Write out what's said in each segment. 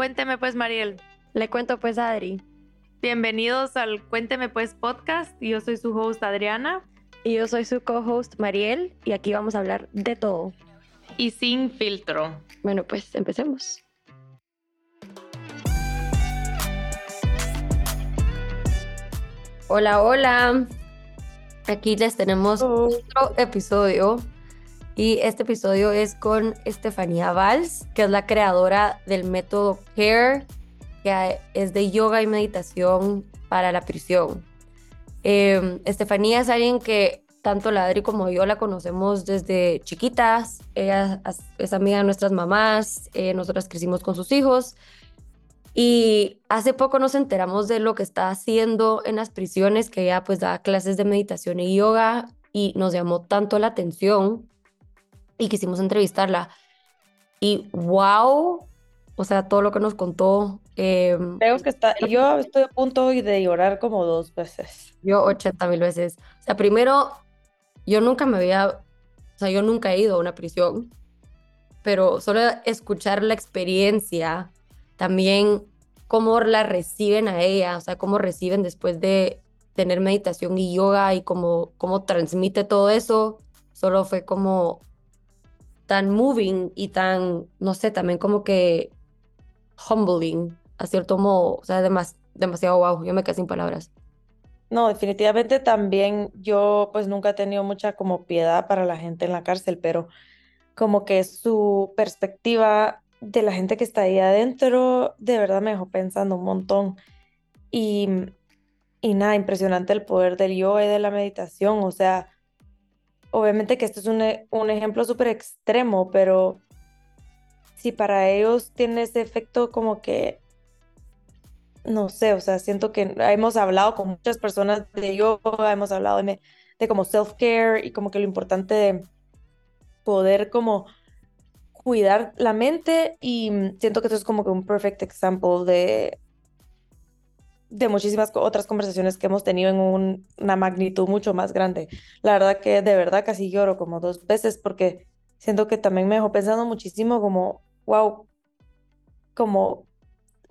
Cuénteme pues, Mariel. Le cuento pues a Adri. Bienvenidos al Cuénteme pues podcast. Yo soy su host Adriana. Y yo soy su co-host Mariel y aquí vamos a hablar de todo. Y sin filtro. Bueno, pues empecemos. Hola, hola. Aquí les tenemos otro episodio y este episodio es con Estefanía Valls, que es la creadora del método CARE, que es de yoga y meditación para la prisión. Em, Estefanía es alguien que tanto la como yo la conocemos desde chiquitas. Ella es amiga de nuestras mamás, eh, nosotras crecimos con sus hijos. Y hace poco nos enteramos de lo que está haciendo en las prisiones, que ella pues da clases de meditación y yoga y nos llamó tanto la atención y quisimos entrevistarla. Y wow, o sea, todo lo que nos contó. Em, Creo que está, yo estoy a punto de llorar como dos veces. Yo 80 mil veces. O sea, primero, yo nunca me había, o sea, yo nunca he ido a una prisión, pero solo escuchar la experiencia, también cómo la reciben a ella, o sea, cómo reciben después de tener meditación y yoga y cómo, cómo transmite todo eso, solo fue como tan moving y tan, no sé, también como que humbling, a cierto modo, o sea, demasiado wow, yo me quedé sin palabras. No, definitivamente también yo pues nunca he tenido mucha como piedad para la gente en la cárcel, pero como que su perspectiva de la gente que está ahí adentro de verdad me dejó pensando un montón. Y, y nada, impresionante el poder del yoga y de la meditación, o sea, obviamente que este es un, e, un ejemplo súper extremo, pero si para ellos tiene ese efecto como que, no sé, o sea, siento que hemos hablado con muchas personas de yoga, hemos hablado de, de como self-care y como que lo importante de poder como cuidar la mente y siento que esto es como que un perfect example de de muchísimas otras conversaciones que hemos tenido en una magnitud mucho más grande. La verdad que de verdad casi lloro como dos veces porque siento que también me dejó pensando muchísimo como, wow, como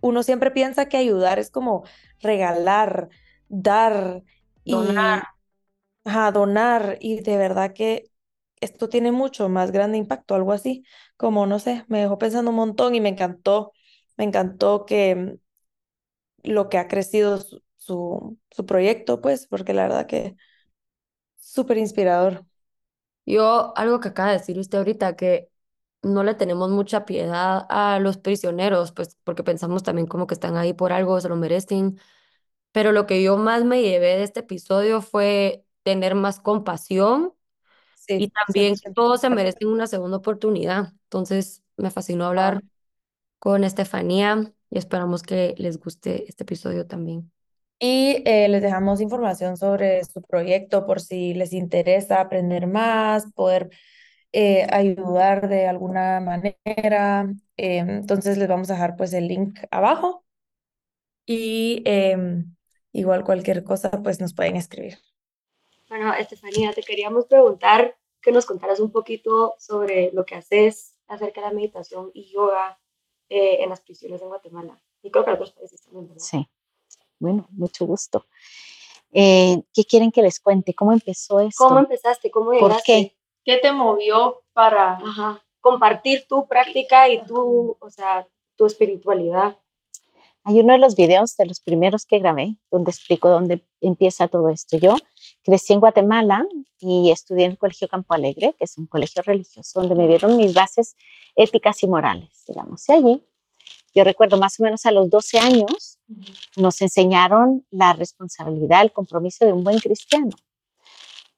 uno siempre piensa que ayudar es como regalar, dar y donar. donar y de verdad que esto tiene mucho más grande impacto, algo así, como no sé, me dejó pensando un montón y me encantó, me encantó que lo que ha crecido su, su, proyecto, pues, porque la verdad que súper inspirador. Yo, algo que acaba de decir usted ahorita, que no le tenemos mucha piedad a los prisioneros, pues porque pensamos también como que están ahí por algo, se lo merecen. Pero lo que yo más me llevé de este episodio fue tener más compasión y también que todos se merecen una segunda oportunidad. Entonces, me fascinó hablar con Estefanía y esperamos que les guste este episodio también. Y eh, les dejamos información sobre su proyecto por si les interesa aprender más, poder eh, ayudar de alguna manera. Em, entonces les vamos a dejar pues el link abajo y em, igual cualquier cosa pues nos pueden escribir. Bueno, Estefanía, te queríamos preguntar que nos contaras un poquito sobre lo que haces acerca de la meditación y yoga eh, en las prisiones en Guatemala. Y creo que en otros países también, ¿verdad? Sí. Bueno, mucho gusto. Eh, ¿Qué quieren que les cuente? ¿Cómo empezó esto? ¿Cómo empezaste? ¿Cómo llegaste? ¿Por qué? ¿Qué te movió para compartir tu práctica y tu, o sea, tu espiritualidad? Hay uno de los videos de los primeros que grabé donde explico dónde empieza todo esto. Yo crecí en Guatemala y estudié en el Colegio Campo Alegre, que es un colegio religioso, donde me dieron mis bases éticas y morales, digamos. Y allí, yo recuerdo más o menos a los 12 años, nos enseñaron la responsabilidad, el compromiso de un buen cristiano.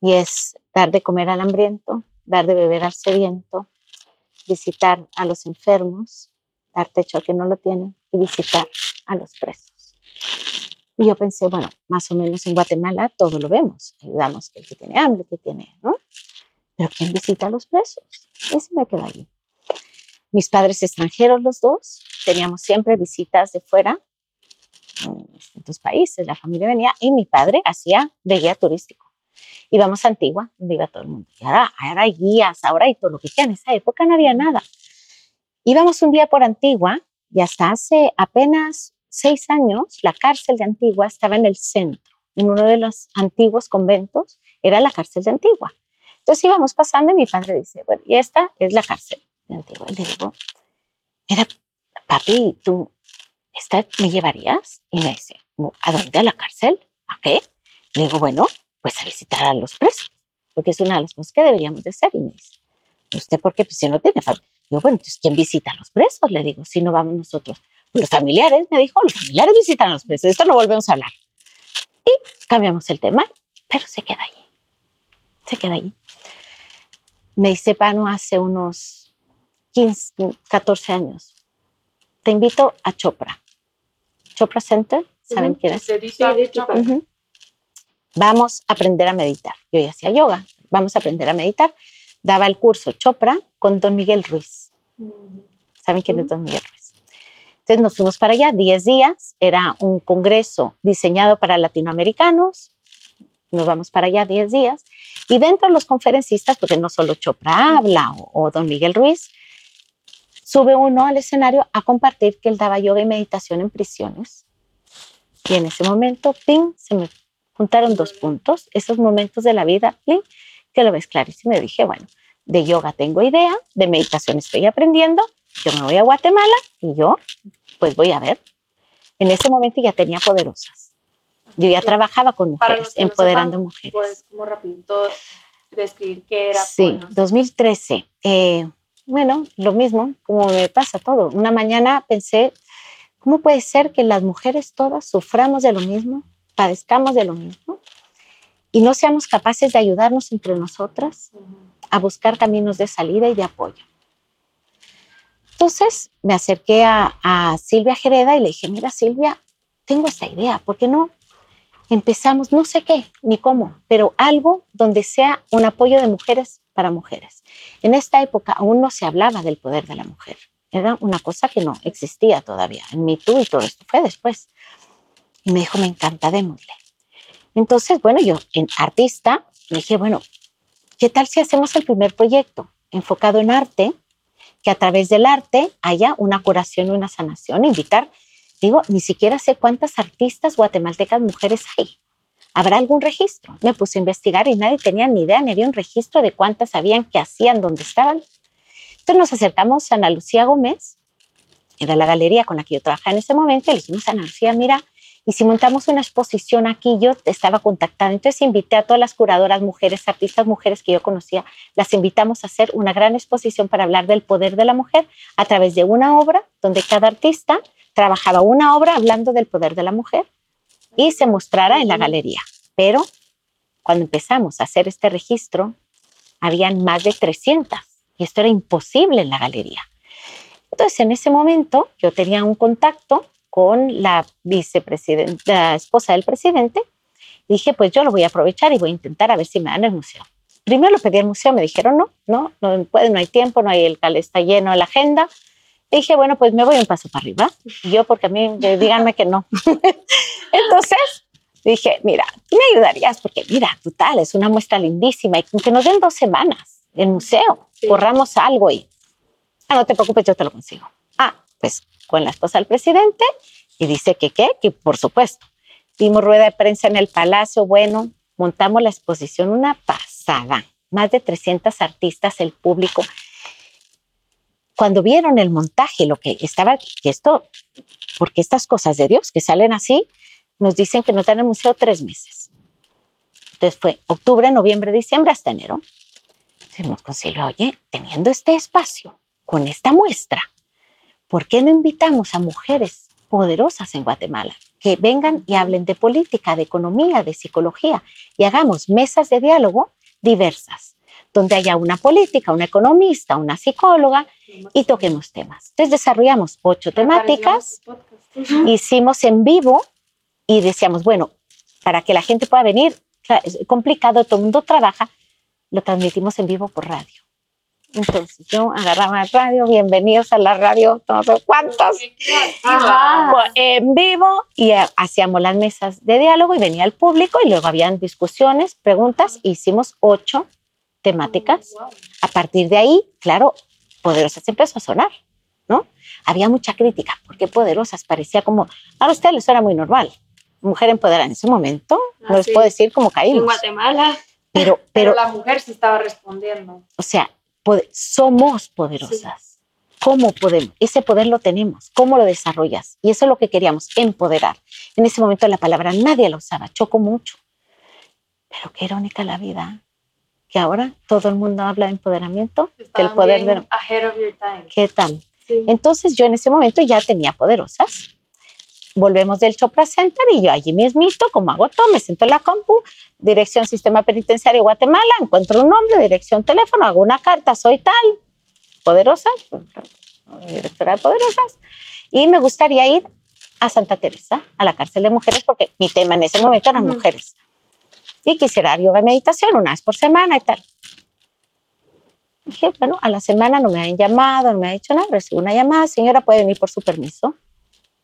Y es dar de comer al hambriento, dar de beber al sediento, visitar a los enfermos, dar techo al que no lo tiene y visitar a los presos. Y yo pensé, bueno, más o menos en Guatemala todo lo vemos. Ayudamos el que tiene hambre, que tiene, ¿no? Pero ¿quién visita a los presos? Ese me quedó allí. Mis padres extranjeros, los dos, teníamos siempre visitas de fuera, en distintos países, la familia venía, y mi padre hacía de guía turístico. Íbamos a Antigua, donde iba todo el mundo. Y ahora, ahora hay guías, ahora hay todo lo que queda. En esa época no había nada. Íbamos un día por Antigua y hasta hace apenas seis años, la cárcel de Antigua estaba en el centro, en uno de los antiguos conventos, era la cárcel de Antigua. Entonces íbamos pasando y mi padre dice, bueno, y esta es la cárcel le digo, era, papi, ¿tú esta me llevarías? Y me dice, ¿a dónde? ¿A la cárcel? ¿A qué? Le digo, bueno, pues a visitar a los presos, porque es una de las cosas que deberíamos de hacer. Y me dice, ¿usted por qué? Pues si no tiene familia. Digo, bueno, entonces, ¿quién visita a los presos? Le digo, si no vamos nosotros. Los familiares, me dijo, los familiares visitan a los presos. Esto no volvemos a hablar. Y cambiamos el tema, pero se queda ahí. Se queda ahí. Me dice Pano hace unos 15, 14 años. Te invito a Chopra. Chopra Center, ¿saben quién es? Ujú. Vamos a aprender a meditar. Yo ya hacía yoga. Vamos a aprender a meditar. Daba el curso Chopra con Don Miguel Ruiz. ¿Saben quién es Don Miguel Ruiz? Entonces nos fuimos para allá 10 días. Era un congreso diseñado para latinoamericanos. Nos vamos para allá 10 días. Y dentro de los conferencistas, porque no solo Chopra habla o, o Don Miguel Ruiz, sube uno al escenario a compartir que él daba yoga y meditación en prisiones. Y en ese momento, ping, se me juntaron dos puntos, esos momentos de la vida, ping, que lo ves clarísimo. Y dije, bueno, de yoga tengo idea, de meditación estoy aprendiendo, yo me voy a Guatemala y yo, pues voy a ver. En ese momento ya tenía poderosas. Yo ya trabajaba con mujeres, empoderando mujeres. Pues como rapidito describir qué era. Sí, Ponos. 2013. Eh, bueno, lo mismo, como me pasa todo. Una mañana pensé, ¿cómo puede ser que las mujeres todas suframos de lo mismo, padezcamos de lo mismo y no seamos capaces de ayudarnos entre nosotras a buscar caminos de salida y de apoyo? Entonces me acerqué a, Silvia Jereda y le dije, mira Silvia, tengo esta idea, ¿por qué no empezamos, no sé qué ni cómo, pero algo donde sea un apoyo de mujeres para mujeres. En esta época aún no se hablaba del poder de la mujer. Era una cosa que no existía todavía. En Me y todo esto fue después. Y me dijo, me encanta, démosle. Entonces, bueno, yo en artista le dije, bueno, ¿qué tal si hacemos el primer proyecto enfocado en arte? Que a través del arte haya una curación y una sanación. Invitar, digo, ni siquiera sé cuántas artistas guatemaltecas mujeres hay. ¿Habrá algún registro? Me puse a investigar y nadie tenía ni idea, ni había un registro de cuántas sabían que hacían, dónde estaban. Entonces nos acercamos a Ana Lucía Gómez, era la galería con la que yo trabajaba en ese momento, y le dijimos a Ana Lucía, mira, y si montamos una exposición aquí, yo estaba contactando, entonces invité a todas las curadoras mujeres, artistas mujeres que yo conocía, las invitamos a hacer una gran exposición para hablar del poder de la mujer a través de una obra donde cada artista trabajaba una obra hablando del poder de la mujer y se mostrara en la galería. Pero cuando empezamos a hacer este registro, habían más de 300 y esto era imposible en la galería. Entonces, en ese momento, yo tenía un contacto con la vicepresidenta, la esposa del presidente, y dije, pues yo lo voy a aprovechar y voy a intentar a ver si me dan el museo. Primero lo pedí al museo, me dijeron, no, no, no puede, no hay tiempo, no hay el cal está lleno la agenda. Dije, bueno, pues me voy un paso para arriba. Y yo, porque a mí, díganme que no. Entonces, dije, mira, tú me ayudarías, porque mira, total, es una muestra lindísima y que nos den dos semanas el museo, Sí. corramos algo y, ah, no te preocupes, yo te lo consigo. Ah, pues con la esposa del presidente y dice que qué, que por supuesto. Dimos rueda de prensa en el Palacio, bueno, montamos la exposición, una pasada, más de 300 artistas, el público. Cuando vieron el montaje, lo que estaba, que esto, porque estas cosas de Dios que salen así, nos dicen que nos dan el museo tres meses. Entonces fue octubre, noviembre, diciembre hasta enero. Decimos con Silvia, oye, teniendo este espacio, con esta muestra, ¿por qué no invitamos a mujeres poderosas en Guatemala que vengan y hablen de política, de economía, de psicología y hagamos mesas de diálogo diversas, donde haya una política, una economista, una psicóloga y toquemos temas? Entonces desarrollamos ocho temáticas hicimos en vivo y decíamos, bueno, para que la gente pueda venir, es complicado, todo el mundo trabaja, lo transmitimos en vivo por radio. Entonces yo agarraba el radio, bienvenidos a la radio, no sé cuántos, en vivo y eh, hacíamos las mesas de diálogo y venía el público y luego habían discusiones, preguntas, hicimos ocho temáticas. A partir de ahí, claro, Poderosas empezó a sonar. ¿no? Había mucha crítica, porque poderosas parecía como, a ustedes les era muy normal. Mujer empoderada en ese momento, no Ah, les sí. puedo decir cómo En caímos. Guatemala, Pero, Pero pero, la mujer sí estaba respondiendo. o sea, somos poderosas. ¿Cómo podemos? Ese poder lo tenemos. ¿Cómo lo desarrollas? Y eso es lo que queríamos, empoderar. En ese momento la palabra nadie la usaba, chocó mucho. Pero qué irónica la vida, que ahora todo el mundo habla de empoderamiento, del poder de... ahead of your time. ¿Qué tal? sí. Entonces yo en ese momento ya tenía poderosas. Volvemos del Chopra Center y yo allí mismito, como hago todo, me siento en la compu, dirección Sistema Penitenciario Guatemala, encuentro un nombre, dirección teléfono, hago una carta, soy tal, poderosa, directora de poderosas, y me gustaría ir a Santa Teresa, a la cárcel de mujeres, porque mi tema en ese momento eran mujeres. Y quisiera yoga y meditación una vez por semana y tal. Dije, bueno, a la semana no me han llamado, no me ha dicho nada, recibo una llamada, señora, puede venir por su permiso.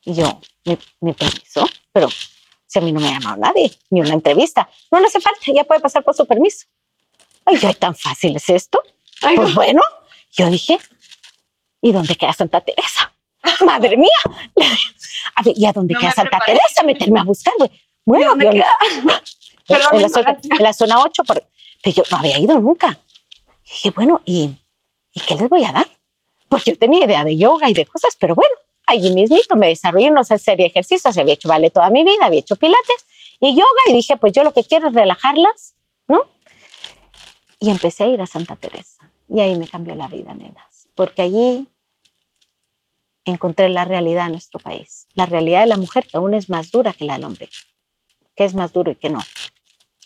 Y yo, ¿mi, mi permiso? Pero si a mí no me ha llamado nadie, ni una entrevista. No le hace falta, ya puede pasar por su permiso. Ay, yo, ¿tan fácil es esto? Ay, Pues bueno, yo dije, ¿y dónde queda Santa Teresa? Madre mía. A ver, ¿y a dónde No queda Santa preparé. Teresa? Meterme a buscar, güey. Bueno, yo- en, la zona, en la zona 8, por- pero yo no había ido nunca. Y dije, bueno, ¿y, ¿y qué les voy a dar? Pues yo tenía idea de yoga y de cosas, pero bueno, allí mismito me desarrollé una serie de ejercicios, había hecho ballet toda mi vida, había hecho pilates y yoga y dije, pues yo lo que quiero es relajarlas, ¿no? Y empecé a ir a Santa Teresa y ahí me cambió la vida, nenas, porque allí encontré la realidad de nuestro país, la realidad de la mujer que aún es más dura que la del hombre, que es más duro y que no.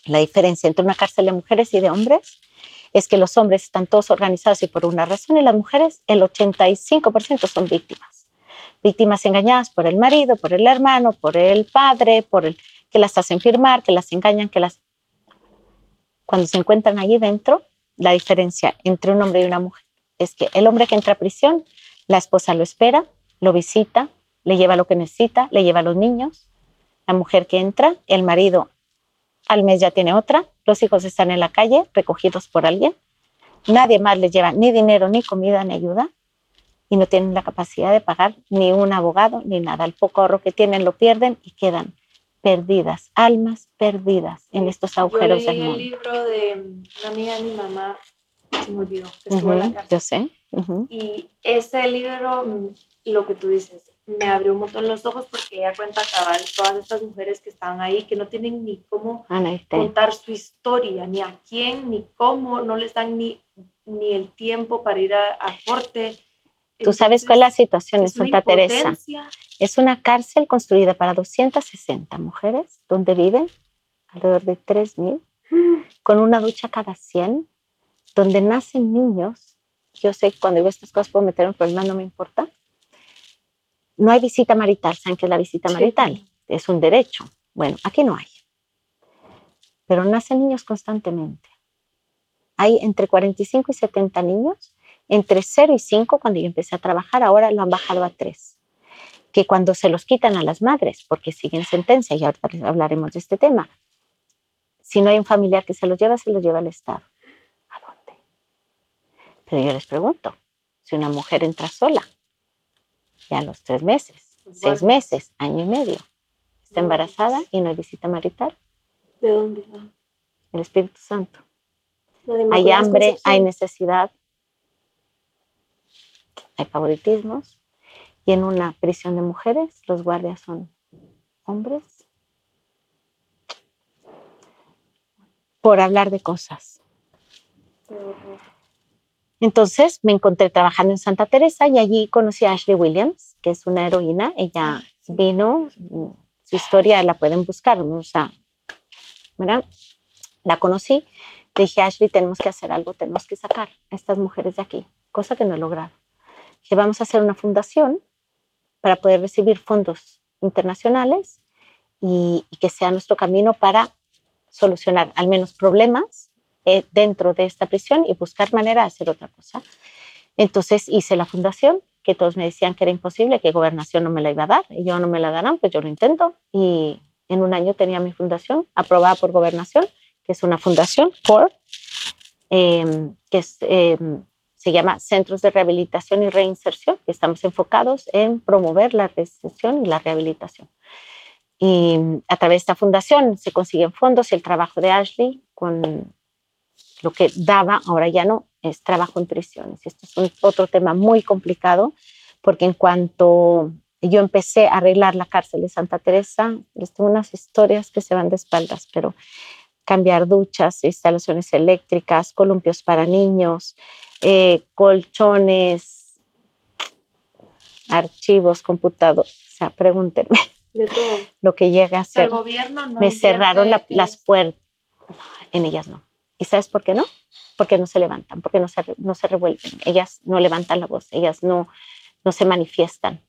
La diferencia entre una cárcel de mujeres y de hombres es que los hombres están todos organizados y por una razón y las mujeres el 85% son víctimas. Víctimas engañadas por el marido, por el hermano, por el padre, por el que las hacen firmar, que las engañan, que las... Cuando se encuentran allí dentro, la diferencia entre un hombre y una mujer es que el hombre que entra a prisión, la esposa lo espera, lo visita, le lleva lo que necesita, le lleva a los niños. La mujer que entra, el marido al mes ya tiene otra, los hijos están en la calle recogidos por alguien, nadie más les lleva ni dinero, ni comida, ni ayuda y no tienen la capacidad de pagar ni un abogado ni nada. El poco ahorro que tienen lo pierden y quedan perdidas, almas perdidas en estos agujeros Yo del leí el mundo. libro de una amiga de mi mamá, se me olvidó, que estuvo en la cárcel. yo sé. Y ese libro, mm, lo que tú dices, me abrió un montón los ojos porque ella cuenta cabal todas estas mujeres que estaban ahí, que no tienen ni cómo ¿viste? contar su historia, ni a quién, ni cómo, no les dan ni, ni el tiempo para ir a, a corte. Tú sabes cuál es la situación en Santa Teresa. Es una cárcel construida para 260 mujeres, donde viven alrededor de 3.000, con una ducha cada 100, donde nacen niños. Yo sé que cuando digo estas cosas puedo meter un problema, no me importa. No hay visita marital. ¿Saben qué es la visita Sí. marital? Es un derecho. Bueno, aquí no hay. Pero nacen niños constantemente. Hay entre 45 y 70 niños, entre 0 y 5 cuando yo empecé a trabajar, ahora lo han bajado a 3 que cuando se los quitan a las madres, porque siguen sentencia, y ahorita hablaremos de este tema, si no hay un familiar que se los lleva, se los lleva el Estado. ¿A dónde? Pero yo les pregunto, si una mujer entra sola, ya a los tres meses, seis meses, año y medio, está embarazada y no hay visita marital, ¿De dónde? Ah, el Espíritu Santo. Hay hambre, hay necesidad, hay favoritismos. Y en una prisión de mujeres, los guardias son hombres. Por hablar de cosas. Entonces me encontré trabajando en Santa Teresa y allí conocí a Ashley Williams, que es una heroína. Ella vino, mm, su historia la pueden buscar, o sea, ¿verdad? La conocí, dije, Ashley, tenemos que hacer algo, tenemos que sacar a estas mujeres de aquí, cosa que no he logrado. Dije, vamos a hacer una fundación para poder recibir fondos internacionales y, y que sea nuestro camino para solucionar al menos problemas eh, dentro de esta prisión y buscar manera de hacer otra cosa. Entonces hice la fundación, que todos me decían que era imposible, que gobernación no me la iba a dar, y yo no me la darán, pues yo lo intento. Y en un año tenía mi fundación aprobada por gobernación, que es una fundación, CORE, eh, que es, eh, se llama Centros de Rehabilitación y Reinserción, que estamos enfocados en promover la reinserción y la rehabilitación. Y a través de esta fundación se consiguen fondos y el trabajo de Ashley con lo que daba, ahora ya no, es trabajo en prisiones. Esto es un, otro tema muy complicado porque en cuanto yo empecé a arreglar la cárcel de Santa Teresa, les tengo unas historias que se van de espaldas, pero cambiar duchas, instalaciones eléctricas, columpios para niños, eh, colchones, archivos, computadores, o sea, pregúntenme lo que llega a ser. El gobierno no Me cerraron la- las puertas, en ellas no. ¿Y sabes por qué no? Porque no se levantan, porque no se, no se revuelven, ellas no levantan la voz, ellas no, no se manifiestan.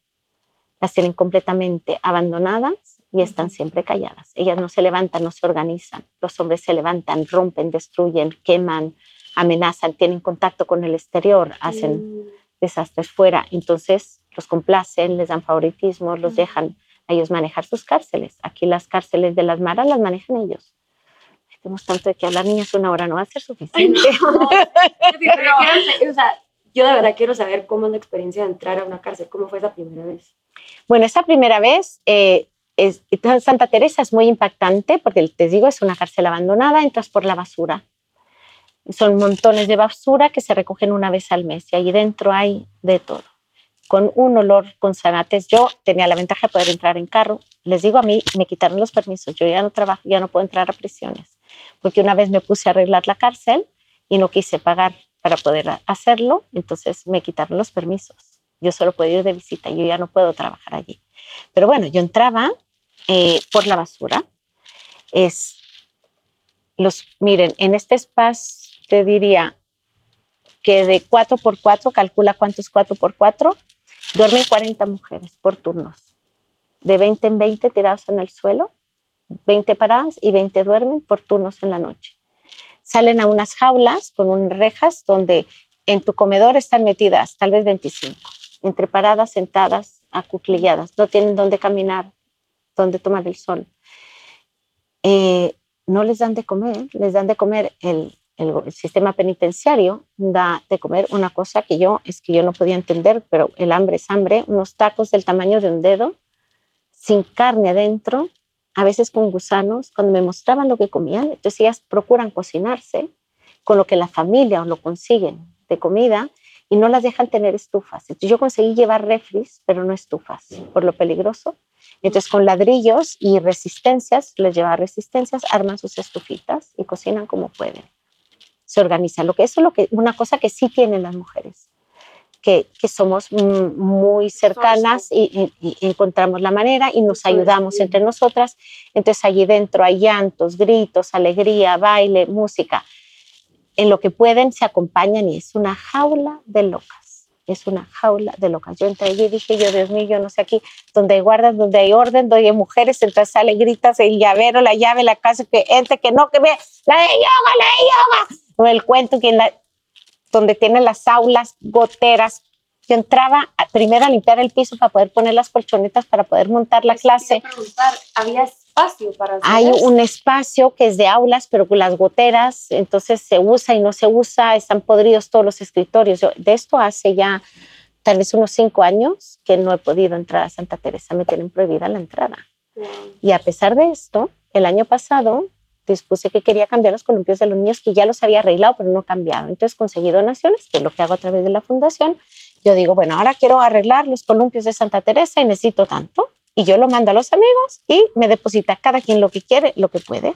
Las tienen completamente abandonadas y están siempre calladas. Ellas no se levantan, no se organizan. Los hombres se levantan, rompen, destruyen, queman, amenazan, tienen contacto con el exterior, hacen Mm, desastres fuera. Entonces los complacen, les dan favoritismo, los dejan a ellos manejar sus cárceles. Aquí las cárceles de las maras las manejan ellos. Tenemos tanto de que hablar, niñas, una hora no va a ser suficiente. Pero quiero- o sea, yo de verdad quiero saber cómo es la experiencia de entrar a una cárcel, cómo fue esa primera vez. Bueno, esa primera vez, eh, es, Santa Teresa es muy impactante porque te digo, es una cárcel abandonada, entras por la basura. Son montones de basura que se recogen una vez al mes y ahí dentro hay de todo. Con un olor con zanates. Yo tenía la ventaja de poder entrar en carro. Les digo a mí, me quitaron los permisos. Yo ya no trabajo, ya no puedo entrar a prisiones. Porque una vez me puse a arreglar la cárcel y no quise pagar para poder hacerlo, entonces me quitaron los permisos. Yo solo puedo ir de visita, yo ya no puedo trabajar allí. Pero bueno, yo entraba eh, por la basura. Es los, miren, en este espacio te diría que de 4 por 4 calcula cuántos 4 por 4 duermen 40 mujeres por turnos. De 20 en 20 tirados en el suelo, 20 paradas y 20 duermen por turnos en la noche. Salen a unas jaulas con unas rejas donde en tu comedor están metidas tal vez 25, entre paradas, sentadas, acuclilladas, no tienen dónde caminar, dónde tomar el sol. Eh, no les dan de comer, les dan de comer el, el, sistema penitenciario, da de comer una cosa que yo, es que yo no podía entender, pero el hambre es hambre, unos tacos del tamaño de un dedo, sin carne adentro, a veces con gusanos, cuando me mostraban lo que comían, entonces ellas procuran cocinarse con lo que la familia o lo consiguen de comida y no las dejan tener estufas. Entonces yo conseguí llevar refris, pero no estufas, por lo peligroso. Entonces con ladrillos y resistencias, les lleva resistencias, arman sus estufitas y cocinan como pueden. Se organizan. Lo que eso es lo que, una cosa que sí tienen las mujeres, que, que somos muy cercanas y, y- y encontramos la manera y nos ayudamos entre nosotras. Entonces allí dentro hay llantos, gritos, alegría, baile, música. En lo que pueden se acompañan y es una jaula de locas. Es una jaula de locas. Yo entré allí y dije, yo, Dios mío, yo no sé aquí, donde hay guardas, donde hay orden, donde hay mujeres, entonces sale, gritas, el llavero, la llave, la casa, que entre, que no, que ve, la de yoga, la de yoga. O el cuento que en la, donde tienen las aulas, goteras. Yo entraba a- primero a limpiar el piso para poder poner las colchonetas para poder montar la Eso a clase. preguntar, ¿había espacio para hacer Hay eso? un espacio que es de aulas, pero con las goteras, entonces se usa y no se usa, están podridos todos los escritorios. Yo, de esto hace ya tal vez unos cinco años que no he podido entrar a Santa Teresa, me tienen prohibida la entrada. Wow. Y a pesar de esto, el año pasado dispuse que quería cambiar los columpios de los niños, que ya los había arreglado, pero no cambiado. Entonces conseguí donaciones, que es lo que hago a través de la fundación. Yo digo, bueno, ahora quiero arreglar los columpios de Santa Teresa y necesito tanto. Y yo lo mando a los amigos y me deposita cada quien lo que quiere, lo que puede,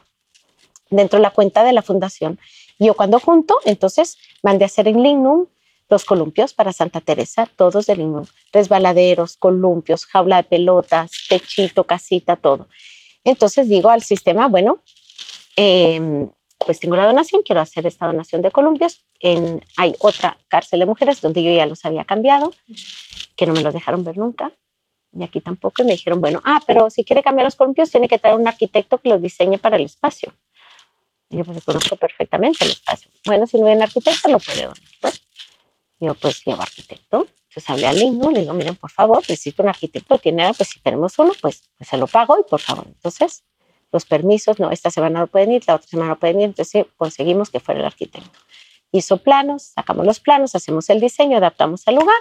dentro de la cuenta de la fundación. Y yo cuando junto, entonces mandé a hacer en Lignum los columpios para Santa Teresa, todos de Lignum. Resbaladeros, columpios, jaula de pelotas, techito, casita, todo. Entonces digo al sistema, bueno, eh, pues tengo la donación, quiero hacer esta donación de columpios. En, hay otra cárcel de mujeres donde yo ya los había cambiado, que no me los dejaron ver nunca. Y aquí tampoco. Y me dijeron, bueno, ah, pero si quiere cambiar los columpios, tiene que traer un arquitecto que los diseñe para el espacio. Y yo pues conozco perfectamente el espacio. Bueno, si no hay un arquitecto, lo puede donar. Pues, yo pues llevo arquitecto. Entonces hablé al Ligno, le digo, miren, por favor, necesito un arquitecto. Tiene, pues si tenemos uno, pues, pues se lo pago y por favor. Entonces, los permisos, no, esta semana no pueden ir, la otra semana no pueden ir. Entonces conseguimos que fuera el arquitecto. hizo planos, sacamos los planos, hacemos el diseño, adaptamos al lugar.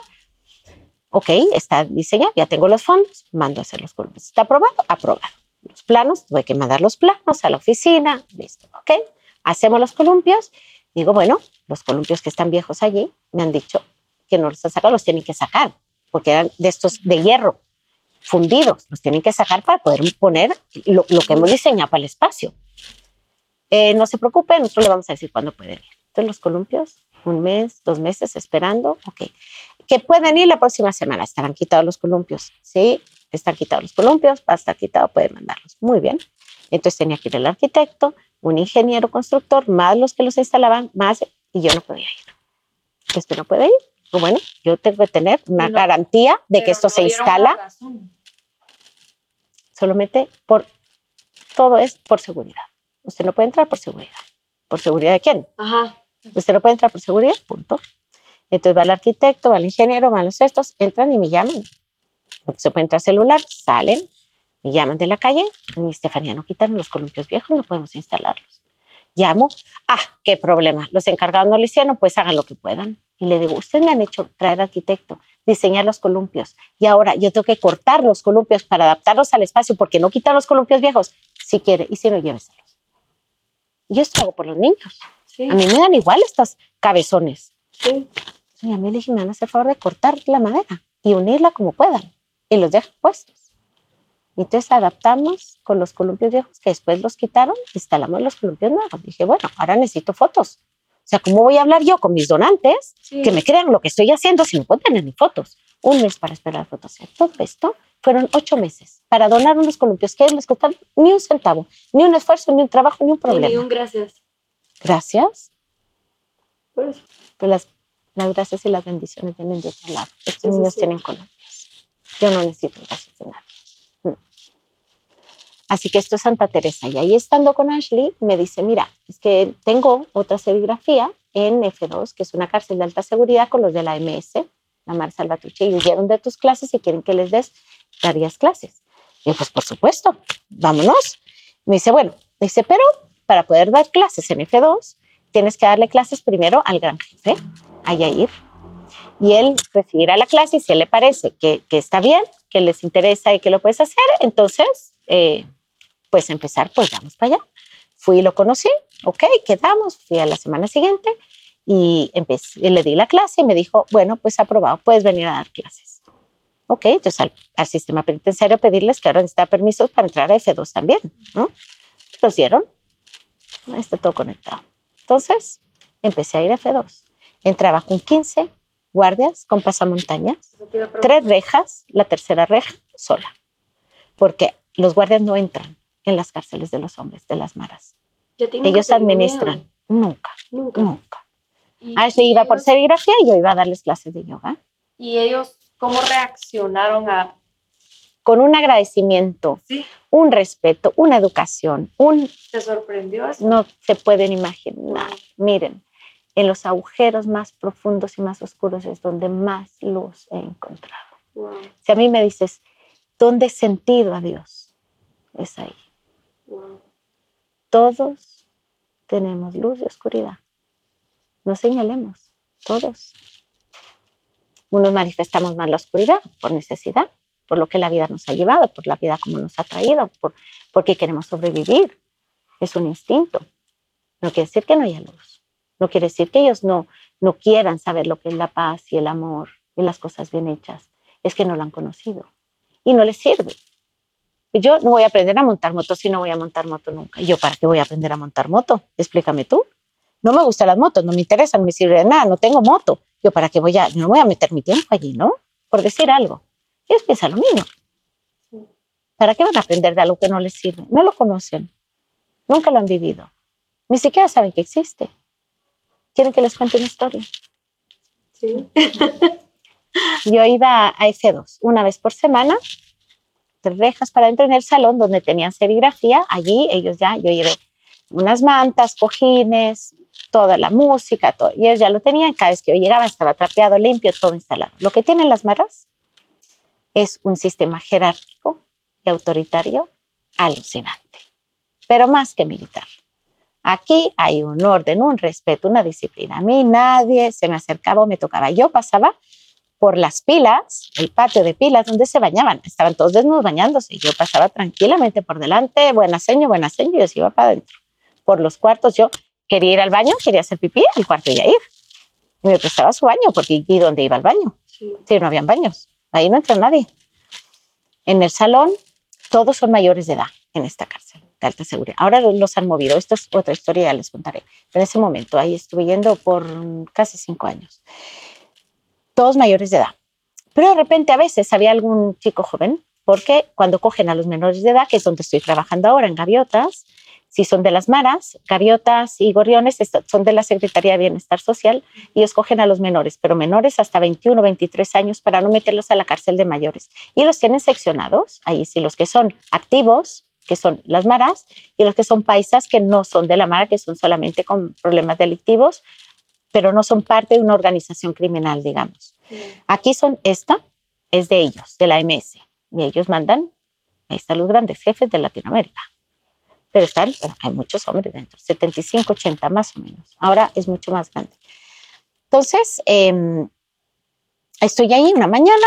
Ok, está diseñado, ya tengo los fondos, mando a hacer los columpios. ¿Está aprobado? Aprobado. Los planos, tuve que mandar los planos a la oficina, listo, ok. Hacemos los columpios. Digo, bueno, los columpios que están viejos allí me han dicho que no los han sacado, los tienen que sacar, porque eran de estos de hierro, fundidos, los tienen que sacar para poder poner lo, lo que hemos diseñado para el espacio. Eh, no se preocupe, nosotros le vamos a decir cuándo pueden ir. Entonces los columpios, un mes, dos meses esperando, ok. Que pueden ir la próxima semana, estarán quitados los columpios, ¿sí? Están quitados los columpios, va a estar quitado, pueden mandarlos. Muy bien. Entonces tenía que ir el arquitecto, un ingeniero constructor, más los que los instalaban, más, y yo no podía ir. Usted no puede ir. Bueno, yo tengo que tener una garantía de que esto no se instala la razón. Solamente por, todo es por seguridad. Usted no puede entrar por seguridad. ¿Por seguridad de quién? Ajá. Usted no puede entrar por seguridad, punto. Entonces va el arquitecto, va el ingeniero, van los estos, entran y me llaman. Porque se puede entrar celular, salen, me llaman de la calle. Mi Estefanía, no quitan los columpios viejos, no podemos instalarlos. Llamo, ah, qué problema. Los encargados no lo hicieron, pues hagan lo que puedan. Y le digo, ustedes me han hecho traer arquitecto, diseñar los columpios. Y ahora yo tengo que cortar los columpios para adaptarlos al espacio porque no quitan los columpios viejos. Si quiere, y si no, lléveselos. Y esto hago por los niños. Sí. A mí me dan igual estos cabezones. Sí. Y a mí le dije, me van a hacer favor de cortar la madera y unirla como puedan. Y los dejan puestos. Entonces adaptamos con los columpios viejos que después los quitaron, instalamos los columpios nuevos. Dije, bueno, ahora necesito fotos. O sea, ¿cómo voy a hablar yo con mis donantes Sí. que me crean lo que estoy haciendo si no puedo tener ni fotos? Un mes para esperar fotos. Todo esto fueron ocho meses para donar unos columpios que les costaron ni un centavo, ni un esfuerzo, ni un trabajo, ni un problema. ni un gracias. Gracias. Por eso. Pero las, las gracias y las bendiciones vienen de otro lado. Estos niños sí. tienen columpios. Yo no necesito gracias de nadie. Así que esto es Santa Teresa. Y ahí estando con Ashley, me dice, mira, es que tengo otra serigrafía en F2, que es una cárcel de alta seguridad con los de la MS, la Mar Salvatrucha, y huyeron de tus clases y quieren que les des, darías clases. Y yo, pues por supuesto, vámonos. Me dice, bueno, dice, pero para poder dar clases en F2, tienes que darle clases primero al gran jefe, a Yair, y él recibirá la clase y si él le parece que, que está bien, que les interesa y que lo puedes hacer, entonces, eh, pues empezar, pues vamos para allá. Fui y lo conocí, ok, quedamos, fui a la semana siguiente y empecé, y le di la clase y me dijo, bueno, pues aprobado, puedes venir a dar clases. Ok, entonces al, al sistema penitenciario pedirles que ahora necesita permisos para entrar a F2 también, ¿no? Los dieron, está todo conectado. Entonces, empecé a ir a F2. Entraba con 15 guardias con pasamontañas, tres rejas, la tercera reja sola, porque los guardias no entran en las cárceles de los hombres, de las maras. Yo Ellos administran. Nunca, Nunca. nunca. Y, Ashley y iba por ellos- serigrafía y yo iba a darles clases de yoga. ¿Y ellos cómo reaccionaron a...? Con un agradecimiento, Sí, un respeto, una educación, un ¿te sorprendió eso? no se pueden imaginar. Miren, en los agujeros más profundos y más oscuros es donde más luz he encontrado. Wow, Si a mí me dices, ¿dónde he sentido a Dios? Es ahí. Todos tenemos luz y oscuridad. No señalemos, todos. Unos manifestamos más la oscuridad por necesidad, por lo que la vida nos ha llevado, por la vida como nos ha traído, por, porque queremos sobrevivir. Es un instinto. No quiere decir que no haya luz. No quiere decir que ellos no, no quieran saber lo que es la paz y el amor y las cosas bien hechas. Es que no lo han conocido y no les sirve. Yo no voy a aprender a montar moto si no voy a montar moto nunca. ¿Y yo para qué voy a aprender a montar moto? Explícame tú. No me gustan las motos, no me interesan, no me sirve de nada, no tengo moto. Yo para qué voy a, no voy a meter mi tiempo allí, ¿no? Por decir algo. Ellos piensan lo mismo. ¿Para qué van a aprender de algo que no les sirve? No lo conocen. Nunca lo han vivido. Ni siquiera saben que existe. ¿Quieren que les cuente una historia? Sí. Yo iba a F2 una vez por semana, tres rejas para adentro en el salón donde tenían serigrafía. Allí ellos ya, yo llevé unas mantas, cojines, toda la música, todo. Y ellos ya lo tenían. Cada vez que yo llegaba estaba trapeado, limpio, todo instalado. Lo que tienen las maras es un sistema jerárquico y autoritario alucinante, pero más que militar. Aquí hay un orden, un respeto, una disciplina. A mí nadie se me acercaba o me tocaba. Yo pasaba por las pilas, el patio de pilas donde se bañaban. Estaban todos desnudos bañándose. Yo pasaba tranquilamente por delante, buena seña, buena seña, y yo iba para adentro. Por los cuartos yo quería ir al baño, quería hacer pipí, el cuarto iba a ir. Y me prestaba su baño, porque ¿y dónde iba al baño? Sí. Sí, no habían baños. Ahí no entra nadie. En el salón, todos son mayores de edad en esta cárcel de alta seguridad. Ahora lo- los han movido. Esto es otra historia, ya les contaré. Pero en ese momento, ahí estuve yendo por casi cinco años. Todos mayores de edad. Pero de repente a veces había algún chico joven, porque cuando cogen a los menores de edad, que es donde estoy trabajando ahora, en Gaviotas, si son de las maras, gaviotas y gorriones son de la Secretaría de Bienestar Social y ellos cogen a los menores, pero menores hasta 21, 23 años para no meterlos a la cárcel de mayores. Y los tienen seccionados, ahí sí, los que son activos, que son las maras, y los que son paisas, que no son de la mara, que son solamente con problemas delictivos, pero no son parte de una organización criminal, digamos. Aquí son, esta es de ellos, de la MS, y ellos mandan, ahí están los grandes jefes de Latinoamérica. Pero están, bueno, hay muchos hombres dentro, 75, 80 más o menos. Ahora es mucho más grande. Entonces, em, estoy ahí una mañana,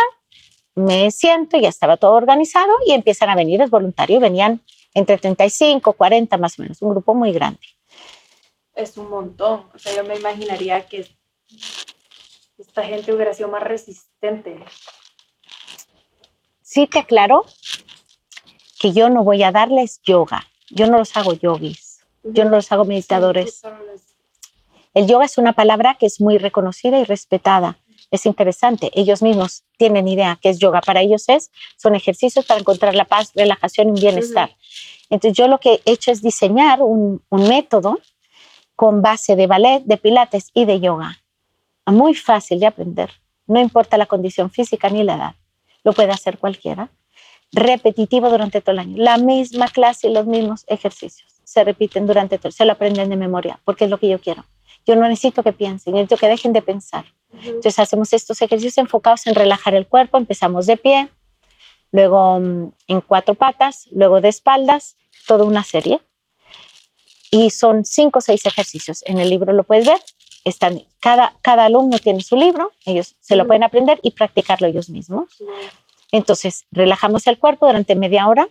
me siento, ya estaba todo organizado y empiezan a venir, es voluntario, venían entre 35, 40 más o menos, un grupo muy grande. Es un montón. O sea, yo me imaginaría que esta gente hubiera sido más resistente. Sí te aclaro que yo no voy a darles yoga, yo no los hago yogis, yo no los hago meditadores. El yoga es una palabra que es muy reconocida y respetada. Es interesante. Ellos mismos tienen idea que es yoga. Para ellos es, son ejercicios para encontrar la paz, relajación y bienestar. Entonces yo lo que he hecho es diseñar un, un método con base de ballet, de pilates y de yoga. Muy fácil de aprender. No importa la condición física ni la edad. Lo puede hacer cualquiera. Repetitivo durante todo el año. La misma clase y los mismos ejercicios. Se repiten durante todo. Se lo aprenden de memoria porque es lo que yo quiero. Yo no necesito que piensen, necesito que dejen de pensar. Entonces hacemos estos ejercicios enfocados en relajar el cuerpo. Empezamos de pie, luego mm, en cuatro patas, luego de espaldas, toda una serie. Y son cinco o seis ejercicios. En el libro lo puedes ver. Están, cada, cada alumno tiene su libro, ellos se lo pueden aprender y practicarlo ellos mismos. Entonces, relajamos el cuerpo durante media hora,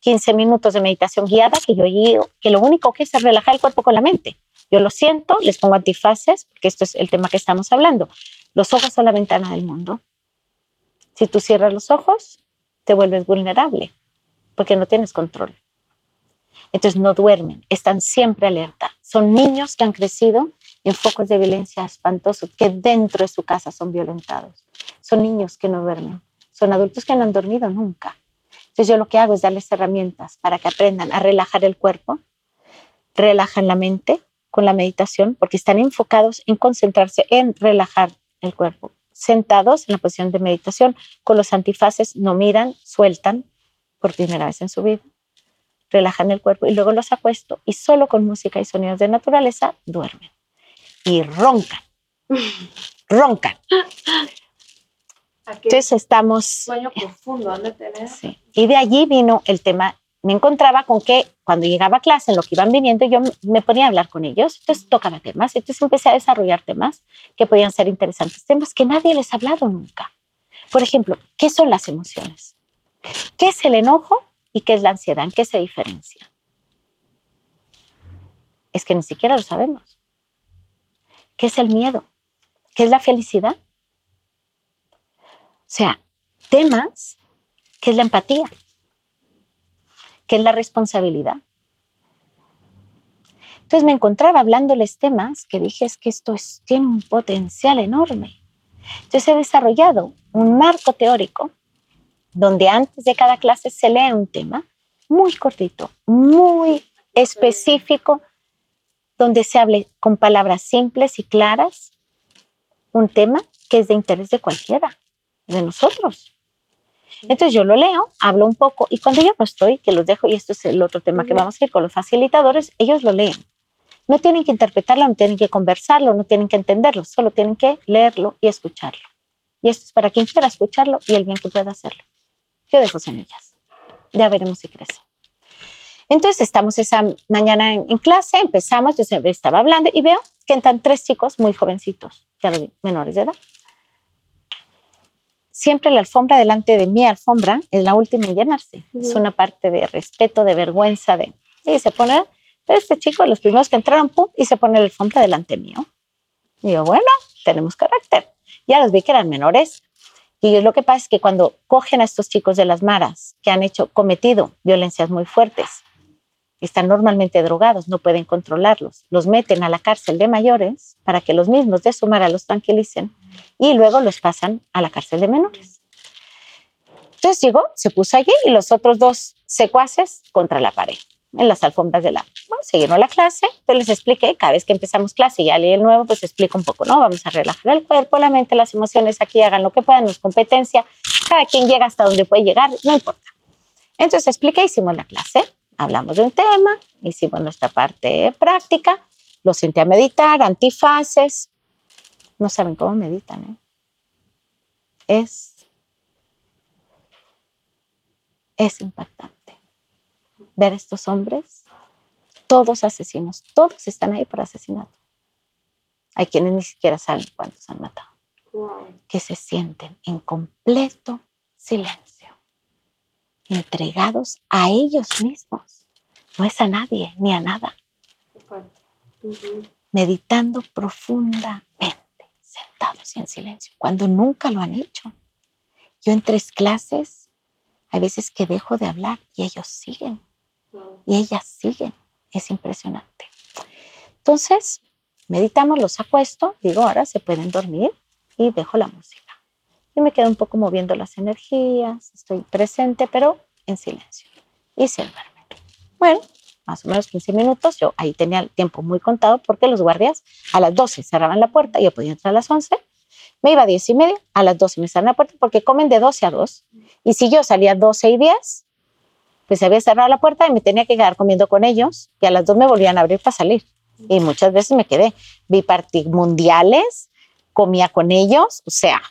15 minutos de meditación guiada, que yo digo que lo único que es es relajar el cuerpo con la mente. Yo lo siento, les pongo antifaces, porque esto es el tema que estamos hablando. Los ojos son la ventana del mundo. Si tú cierras los ojos, te vuelves vulnerable, porque no tienes control. Entonces no duermen, están siempre alerta. Son niños que han crecido en focos de violencia espantosos, que dentro de su casa son violentados. Son niños que no duermen, son adultos que no han dormido nunca. Entonces yo lo que hago es darles herramientas para que aprendan a relajar el cuerpo, relajan la mente con la meditación, porque están enfocados en concentrarse en relajar el cuerpo. Sentados en la posición de meditación, con los antifaces, no miran, sueltan por primera vez en su vida, relajan el cuerpo y luego los acuesto y solo con música y sonidos de naturaleza duermen. Y roncan, roncan. Aquí Entonces estamos... sueño profundo. Sí. Y de allí vino el tema. Me encontraba con que cuando llegaba a clase, en lo que iban viniendo, yo me ponía a hablar con ellos. Entonces tocaba temas. Entonces empecé a desarrollar temas que podían ser interesantes, temas que nadie les ha hablado nunca. Por ejemplo, ¿qué son las emociones? ¿Qué es el enojo y qué es la ansiedad? ¿En qué se diferencia? Es que ni siquiera lo sabemos. ¿Qué es el miedo? ¿Qué es la felicidad? O sea, temas ¿Qué es la empatía? ¿Qué es la responsabilidad? Entonces me encontraba hablándoles temas que dije es que esto es- tiene un potencial enorme. Entonces he desarrollado un marco teórico donde antes de cada clase se lee un tema muy cortito, muy específico, donde se hable con palabras simples y claras un tema que es de interés de cualquiera, de nosotros. Entonces yo lo leo, hablo un poco y cuando yo no estoy, que los dejo, y esto es el otro tema que vamos a ir con los facilitadores, ellos lo leen. No tienen que interpretarlo, no tienen que conversarlo, no tienen que entenderlo, solo tienen que leerlo y escucharlo. Y esto es para quien quiera escucharlo y el bien que pueda hacerlo. Yo dejo semillas. Ya veremos si crece. Entonces estamos esa mañana en, en clase, empezamos, yo siempre estaba hablando y veo que entran tres chicos muy jovencitos, ya lo vi, menores de edad. Siempre la alfombra delante de mi alfombra es la última en llenarse. Es Ujú. una parte de respeto, de vergüenza, de... Y se pone, pero este chico, los primeros que entraron, pum, y se pone la alfombra delante mío. Y yo, bueno, tenemos carácter. Ya los vi que eran menores. Y lo que pasa es que cuando cogen a estos chicos de las maras que han hecho, cometido violencias muy fuertes, están normalmente drogados, no pueden controlarlos, los meten a la cárcel de mayores para que los mismos de su mara los tranquilicen y luego los pasan a la cárcel de menores. Entonces llegó, se puso allí y los otros dos secuaces contra la pared, en las alfombras de la... Bueno, siguieron la clase, pero les expliqué, cada vez que empezamos clase y ya leí el nuevo, pues explico un poco, ¿no? Vamos a relajar el cuerpo, la mente, las emociones, aquí hagan lo que puedan, no es competencia, cada quien llega hasta donde puede llegar, no importa. Entonces expliqué, hicimos la clase, hablamos de un tema, hicimos nuestra parte práctica, los senté a meditar, antifaces, no saben cómo meditan, ¿eh? Es, es impactante ver estos hombres, todos asesinos, todos están ahí por asesinato. Hay quienes ni siquiera saben cuántos han matado, que se sienten en completo silencio, entregados a ellos mismos. No es a nadie ni a nada, meditando profundamente, sentados y en silencio, cuando nunca lo han hecho. Yo en tres clases, hay veces que dejo de hablar y ellos siguen. Y ellas siguen. Es impresionante. Entonces, meditamos, los acuesto, digo, ahora se pueden dormir y dejo la música. Y me quedo un poco moviendo las energías, estoy presente, pero en silencio. Y se duermen. Bueno, más o menos 15 minutos, yo ahí tenía el tiempo muy contado porque los guardias a las 12 cerraban la puerta, yo podía entrar a las 11, me iba a 10 y media, a las 12 me cerraban la puerta porque comen de 12 a 2. Y si yo salía a 12 y 10, pues se había cerrado la puerta y me tenía que quedar comiendo con ellos y a las 2 me volvían a abrir para salir. Y muchas veces me quedé. Vi partidos mundiales, comía con ellos, o sea,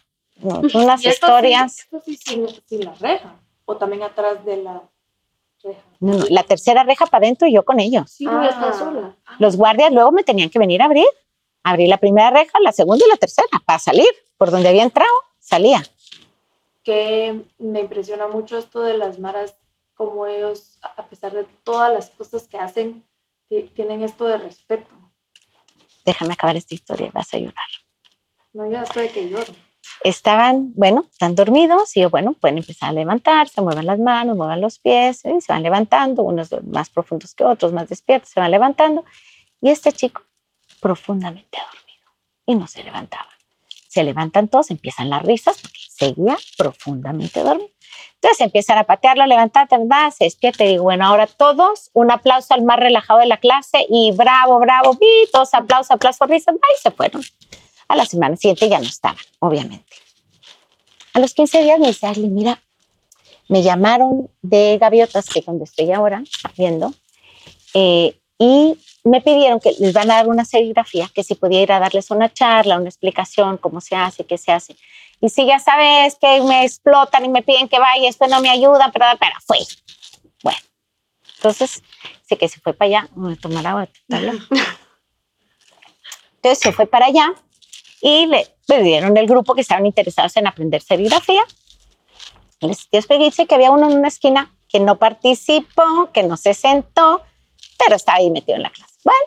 unas ¿Y esto historias. Sí, esto sí sin, sin la reja. O también atrás de la reja. No, no, la tercera reja para adentro y yo con ellos. Sí, no, Ah. sola. Los guardias luego me tenían que venir a abrir. Abrí la primera reja, la segunda y la tercera para salir. Por donde había entrado, salía. que me impresiona mucho esto de las maras, como ellos, a pesar de todas las cosas que hacen, ti- tienen esto de respeto. Déjame acabar esta historia, vas a llorar. No, yo estoy de que lloro. estaban, bueno, están dormidos y yo, bueno, pueden empezar a levantarse, muevan las manos, muevan los pies, y se van levantando, unos más profundos que otros, más despiertos, se van levantando. Y este chico profundamente dormido y no se levantaba. Se levantan todos, empiezan las risas porque seguía profundamente dormido. Entonces empiezan a patearlo, levantar, se despierta y digo, bueno, ahora todos, un aplauso al más relajado de la clase y bravo, bravo, y todos aplausos, aplausos, risas, y se fueron. A la semana siguiente ya no estaban, obviamente. A los 15 días me dice, Ashley, mira, me llamaron de Gaviotas, que es donde estoy ahora viendo, eh, y me pidieron que les van a dar una serigrafía, que si podía ir a darles una charla, una explicación, cómo se hace, qué se hace. Y si ya sabes que me explotan y me piden que vaya, esto no me ayuda, pero, pero fue. Bueno, entonces, sé que se fue para allá, voy a tomar agua. Entonces se fue para allá y le pidieron el grupo que estaban interesados en aprender serigrafía. Les expliqué que había uno en una esquina que no participó, que no se sentó, pero estaba ahí metido en la clase. Bueno,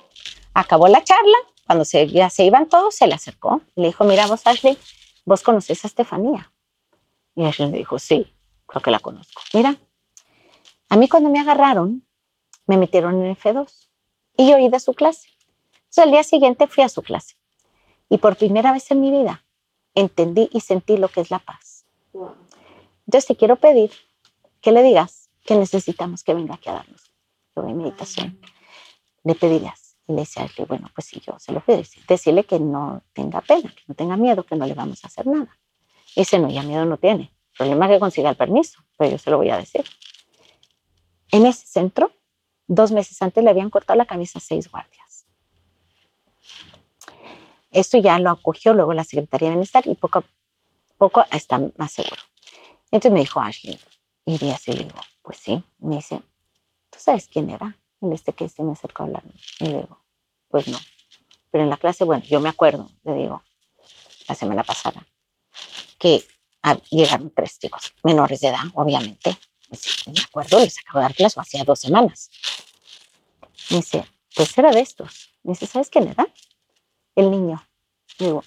acabó la charla. Cuando se, ya se iban todos, se le acercó y le dijo, mira vos, Ashley, vos conoces a Estefanía. Y Ashley le dijo, sí, creo que la conozco. Mira, a mí cuando me agarraron, me metieron en F2 y yo oí de su clase. Entonces, al día siguiente fui a su clase y por primera vez en mi vida entendí y sentí lo que es la paz. Wow. Entonces te quiero pedir que le digas que necesitamos que venga aquí a darnos yoga y meditación. Le pedirías y le decía, bueno, pues si yo se lo pido, decirle que no tenga pena, que no tenga miedo, que no le vamos a hacer nada. Y dice, no, ya miedo no tiene. El problema es que consiga el permiso, pero yo se lo voy a decir. En ese centro, dos meses antes le habían cortado la camisa a seis guardias. Esto ya lo acogió luego la Secretaría de Bienestar y poco a poco está más seguro. Entonces me dijo Ashley, iría así, le digo, pues sí. Me dice, ¿tú sabes quién era? El este que se me acercó a hablar. Y le digo, pues no. Pero en la clase, bueno, yo me acuerdo, le digo, la semana pasada, que ah, llegaron tres chicos menores de edad, obviamente. Me acuerdo, les acabo de dar clase hacía dos semanas. Me dice, pues era de estos. Me dice, ¿sabes quién era? El niño. digo,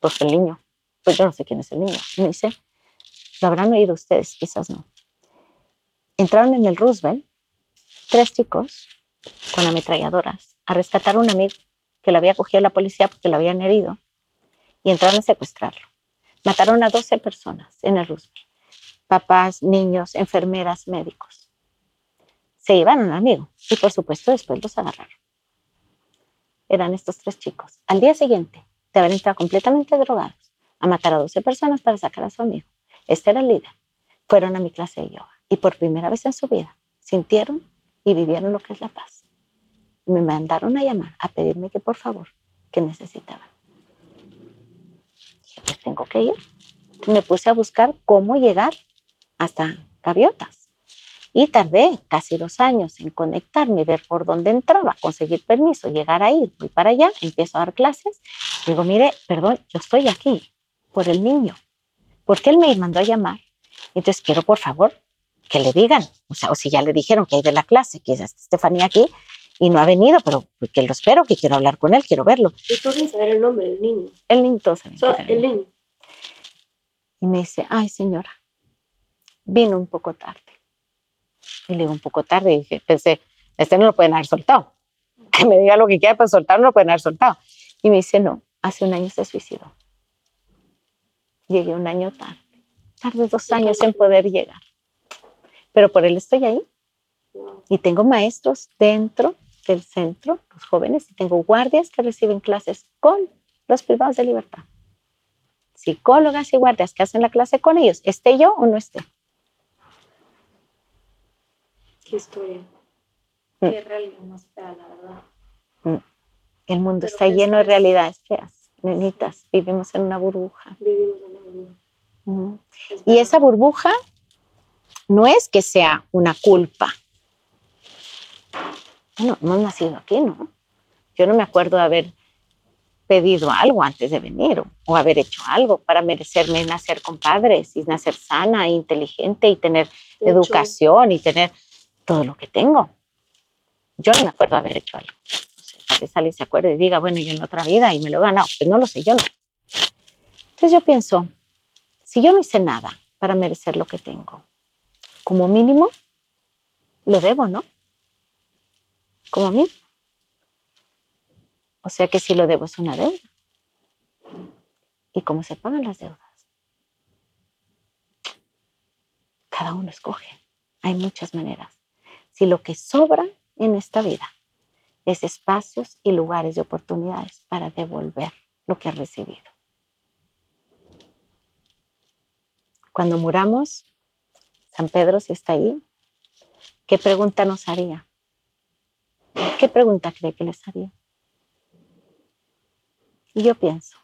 pues el niño. Pues yo no sé quién es el niño. Me dice, lo habrán oído ustedes, quizás no. Entraron en el Roosevelt tres chicos con ametralladoras a rescatar a un amigo que lo había cogido la policía porque lo habían herido y entraron a secuestrarlo. Mataron a 12 personas en el Roosevelt. Papás, niños, enfermeras, médicos. Se llevaron al amigo y por supuesto después los agarraron. Eran estos tres chicos. Al día siguiente de haber entrado completamente drogados a matar a 12 personas para sacar a su amigo. Este era el líder. Fueron a mi clase de yoga y por primera vez en su vida sintieron y vivieron lo que es la paz. Me mandaron a llamar a pedirme que por favor, que necesitaban. Dije, pues tengo que ir. Me puse a buscar cómo llegar hasta Gaviotas. Y tardé casi dos años en conectarme, ver por dónde entraba, conseguir permiso, llegar ahí, voy para allá, empiezo a dar clases. Digo, mire, perdón, yo estoy aquí por el niño, porque él me mandó a llamar. Entonces quiero, por favor, que le digan, o sea, o si ya le dijeron que hay de la clase, que es Estefanía aquí, y no ha venido, pero que lo espero, que quiero hablar con él, quiero verlo. ¿Y tú sin saber el nombre del niño? El niño, todo el niño. Y me dice, ay señora, vino un poco tarde. Y le digo, un poco tarde, y dije, pensé, este no lo pueden haber soltado. Que me diga lo que quiera, pues soltar no lo pueden haber soltado. Y me dice, no, hace un año se suicidó. Llegué un año tarde. Tardé dos años en poder llegar. Pero por él estoy ahí. Y tengo maestros dentro del centro, los jóvenes, y tengo guardias que reciben clases con los privados de libertad. Psicólogas y guardias que hacen la clase con ellos, esté yo o no esté. Qué historia. Mm. Qué realidad más fea, la verdad. Mm. El mundo está lleno de realidades feas, nenitas. Vivimos en una burbuja. Vivimos en una burbuja. Mm. Y esa burbuja no es que sea una culpa. Bueno, hemos nacido aquí, ¿no? Yo no me acuerdo de haber pedido algo antes de venir o, haber hecho algo para merecerme nacer con padres y nacer sana e inteligente y tener educación y tener todo lo que tengo. Yo no me acuerdo de haber hecho algo. No sé, tal se acuerde y diga, bueno, yo en otra vida y me lo he ganado. Pues no lo sé, yo no. Entonces yo pienso, si yo no hice nada para merecer lo que tengo, como mínimo, lo debo, ¿no? Como mínimo. O sea que si lo debo es una deuda. ¿Y cómo se pagan las deudas? Cada uno escoge. Hay muchas maneras. Si lo que sobra en esta vida es espacios y lugares de oportunidades para devolver lo que ha recibido. Cuando muramos, San Pedro, si está ahí, ¿qué pregunta nos haría? ¿Qué pregunta cree que les haría? Y yo pienso,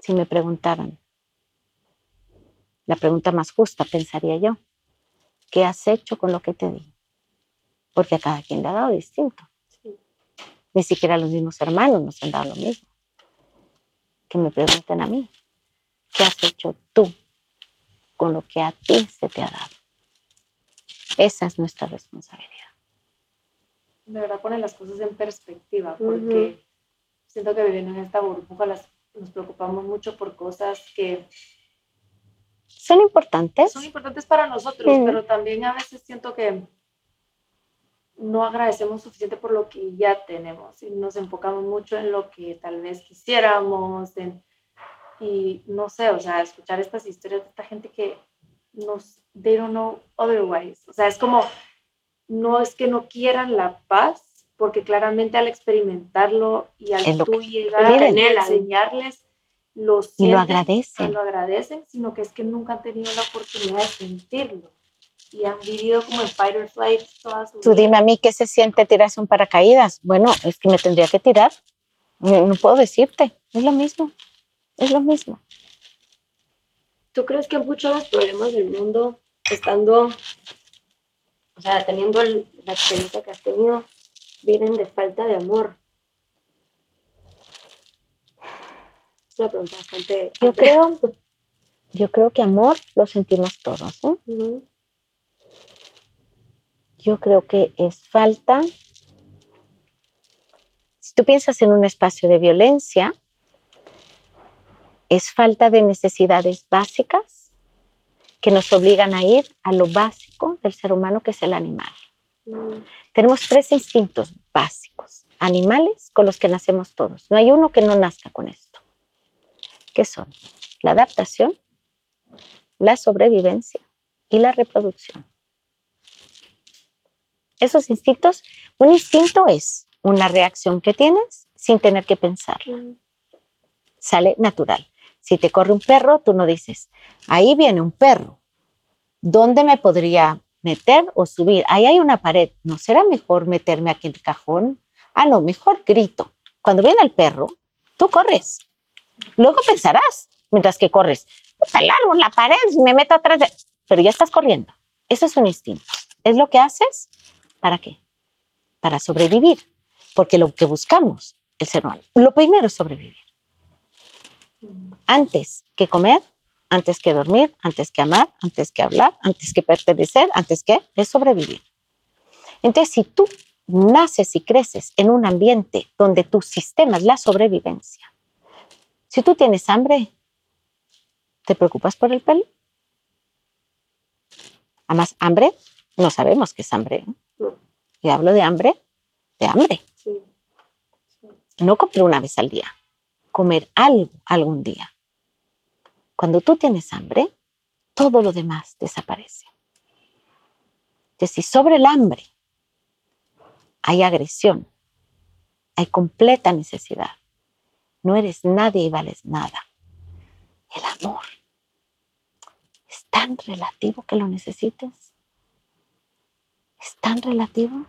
si me preguntaran, la pregunta más justa, pensaría yo, ¿qué has hecho con lo que te di? Porque a cada quien le ha dado distinto. Ni siquiera los mismos hermanos nos han dado lo mismo. Que me pregunten a mí, ¿qué has hecho tú con lo que a ti se te ha dado. Esa es nuestra responsabilidad. De verdad pone las cosas en perspectiva, porque siento que viviendo en esta burbuja las, nos preocupamos mucho por cosas que son importantes. Son importantes para nosotros, pero también a veces siento que no agradecemos suficiente por lo que ya tenemos y nos enfocamos mucho en lo que tal vez quisiéramos, en y no sé, o sea, escuchar estas historias de esta gente que nos, they don't know otherwise. O sea, es como, no es que no quieran la paz, porque claramente al experimentarlo y al tú llegar a enseñarles, lo y lo agradecen. lo agradecen, sino que es que nunca han tenido la oportunidad de sentirlo. Y han vivido como en fight or flight toda su Tú dime a mí qué se siente tirarse un paracaídas. Bueno, es que me tendría que tirar. no puedo decirte, es lo mismo. Es lo mismo. ¿Tú crees que muchos de los problemas del mundo, estando o sea, teniendo el- la experiencia que has tenido, vienen de falta de amor. Es una pregunta bastante... Yo creo, yo creo que amor lo sentimos todos. ¿no? Ujú. Yo creo que es falta. Si tú piensas en un espacio de violencia, es falta de necesidades básicas que nos obligan a ir a lo básico del ser humano, que es el animal. Mm, Tenemos tres instintos básicos, animales con los que nacemos todos. No hay uno que no nazca con esto. ¿Qué son? La adaptación, la sobrevivencia y la reproducción. Esos instintos, un instinto es una reacción que tienes sin tener que pensar. mm, Sale natural. Si te corre un perro, tú no dices, ahí viene un perro. ¿Dónde me podría meter o subir? Ahí hay una pared. ¿No será mejor meterme aquí en el cajón? Ah, no, mejor grito. Cuando viene el perro, tú corres. Luego pensarás, mientras que corres, "Puta, largo en la pared me meto atrás de... Pero ya estás corriendo. Eso es un instinto. Es lo que haces. ¿Para qué? Para sobrevivir. Porque lo que buscamos, el ser humano, lo primero es sobrevivir antes que comer, antes que dormir, antes que amar, antes que hablar, antes que pertenecer, antes que es sobrevivir. Entonces, si tú naces y creces en un ambiente donde tu sistema es la sobrevivencia, si tú tienes hambre, ¿te preocupas por el pelo? Además, hambre, no sabemos qué es hambre. ¿eh? Y hablo de hambre, de hambre. No comer una vez al día, comer algo algún día. Cuando tú tienes hambre, todo lo demás desaparece. Entonces, si sobre el hambre hay agresión, hay completa necesidad, no eres nadie y vales nada. El amor es tan relativo que lo necesites. Es tan relativo.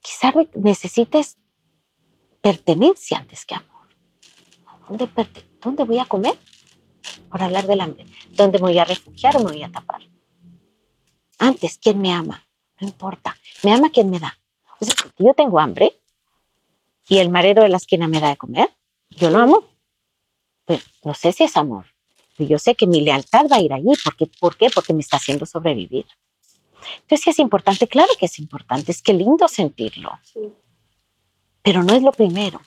Quizá necesites pertenencia antes que amor. ¿Dónde, ¿Dónde voy a comer? Por hablar del hambre. ¿Dónde me voy a refugiar o me voy a tapar? Antes, ¿quién me ama? No importa. Me ama quien me da. O sea, si yo tengo hambre y el marero de la esquina me da de comer, yo lo amo. Pero no sé si es amor. Pero yo sé que mi lealtad va a ir allí. Porque, ¿Por qué? Porque me está haciendo sobrevivir. Entonces, si es importante, claro que es importante. Es que lindo sentirlo sí. pero no es lo primero.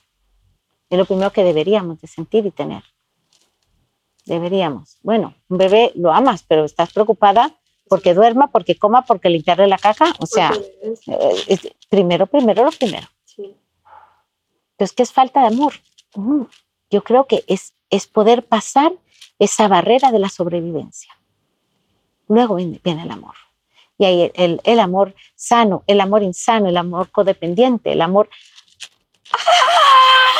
Es lo primero que deberíamos de sentir y tener. Deberíamos. Bueno, un bebé lo amas, pero estás preocupada porque duerma, porque coma, porque limpiarle la caca. O sea, es- eh, es- primero, primero, lo primero. sí. Entonces, ¿qué es falta de amor? Mm, Yo creo que es, es poder pasar esa barrera de la sobrevivencia. Luego viene, viene el amor. Y ahí el, el- el amor sano, el amor insano, el amor codependiente, el amor... ¡Ah!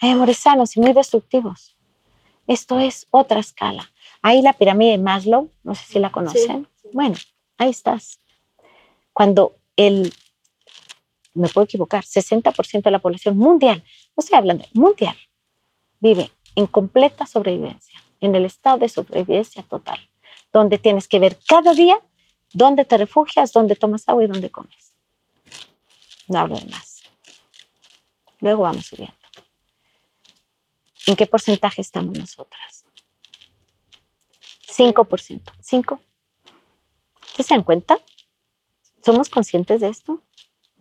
Hay amores sanos y muy destructivos. Esto es otra escala. Ahí la pirámide de Maslow, no sé si la conocen. sí. Bueno, ahí estás. Cuando el, me puedo equivocar, 60% de la población mundial, no estoy hablando, mundial, vive en completa sobrevivencia, en el estado de sobrevivencia total, donde tienes que ver cada día dónde te refugias, dónde tomas agua y dónde comes. No hablo de más. Luego vamos subiendo. ¿En qué porcentaje estamos nosotras? 5%. 5. ¿Ustedes se dan cuenta? ¿Somos conscientes de esto?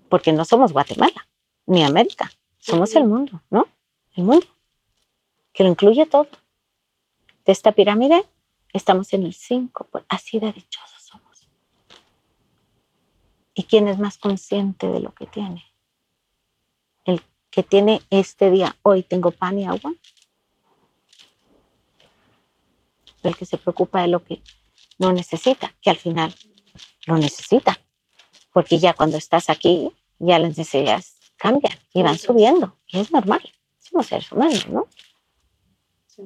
Porque no somos Guatemala, ni América. Somos el mundo, ¿no? El mundo. Que lo incluye todo. De esta pirámide estamos en el 5. pues, Así de dichosos somos. ¿Y quién es más consciente de lo que tiene? El que tiene este día, hoy tengo pan y agua. El que se preocupa de lo que no necesita, que al final lo necesita. Porque ya cuando estás aquí, ya las necesidades cambian y van subiendo. Y es normal. Somos seres humanos, ¿no? sí.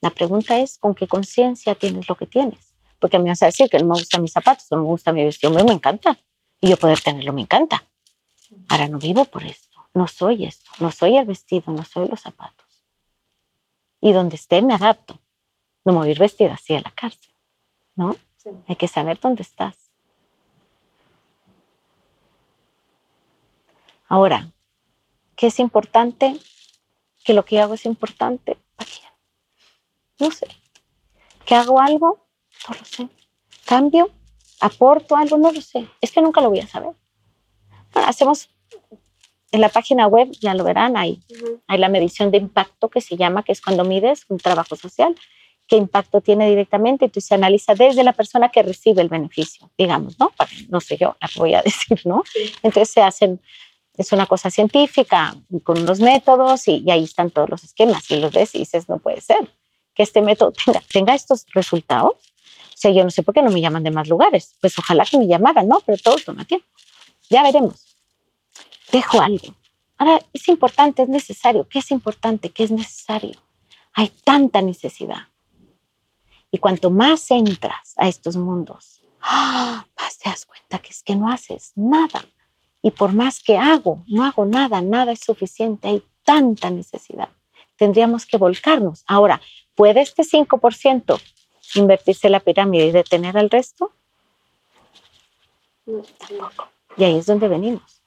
La pregunta es, ¿con qué conciencia tienes lo que tienes? Porque me vas a decir que no me gustan mis zapatos, no me gusta mi vestido, me, me encanta. Y yo poder tenerlo me encanta. Ahora no vivo por esto, no soy esto, no soy el vestido, no soy los zapatos. Y donde esté me adapto no me voy a ir vestida así a la cárcel, ¿no? Sí. Hay que saber dónde estás. Ahora, ¿qué es importante? ¿Que lo que hago es importante? ¿Para quién? No sé. ¿Que hago algo? No lo sé. ¿Cambio? ¿Aporto algo? No lo sé. Es que nunca lo voy a saber. Bueno, hacemos en la página web, ya lo verán, hay, uh -huh. hay la medición de impacto que se llama, que es cuando mides un trabajo social qué impacto tiene directamente, entonces se analiza desde la persona que recibe el beneficio, digamos, ¿no? No sé yo, la voy a decir, ¿no? Entonces se hacen, es una cosa científica, con unos métodos y, y, ahí están todos los esquemas y los ves y dices, no puede ser que este método tenga, tenga estos resultados. O sea, yo no sé por qué no me llaman de más lugares, pues ojalá que me llamaran, ¿no? Pero todo toma tiempo. Ya veremos. Dejo algo. Ahora, es importante, es necesario. ¿Qué es importante? ¿Qué es necesario? Hay tanta necesidad. Y cuanto más entras a estos mundos, ¡ah! más te das cuenta que es que no haces nada. Y por más que hago, no hago nada, nada es suficiente. Hay tanta necesidad. Tendríamos que volcarnos. Ahora, ¿puede este 5% invertirse en la pirámide y detener al resto? Tampoco. Y ahí es donde venimos.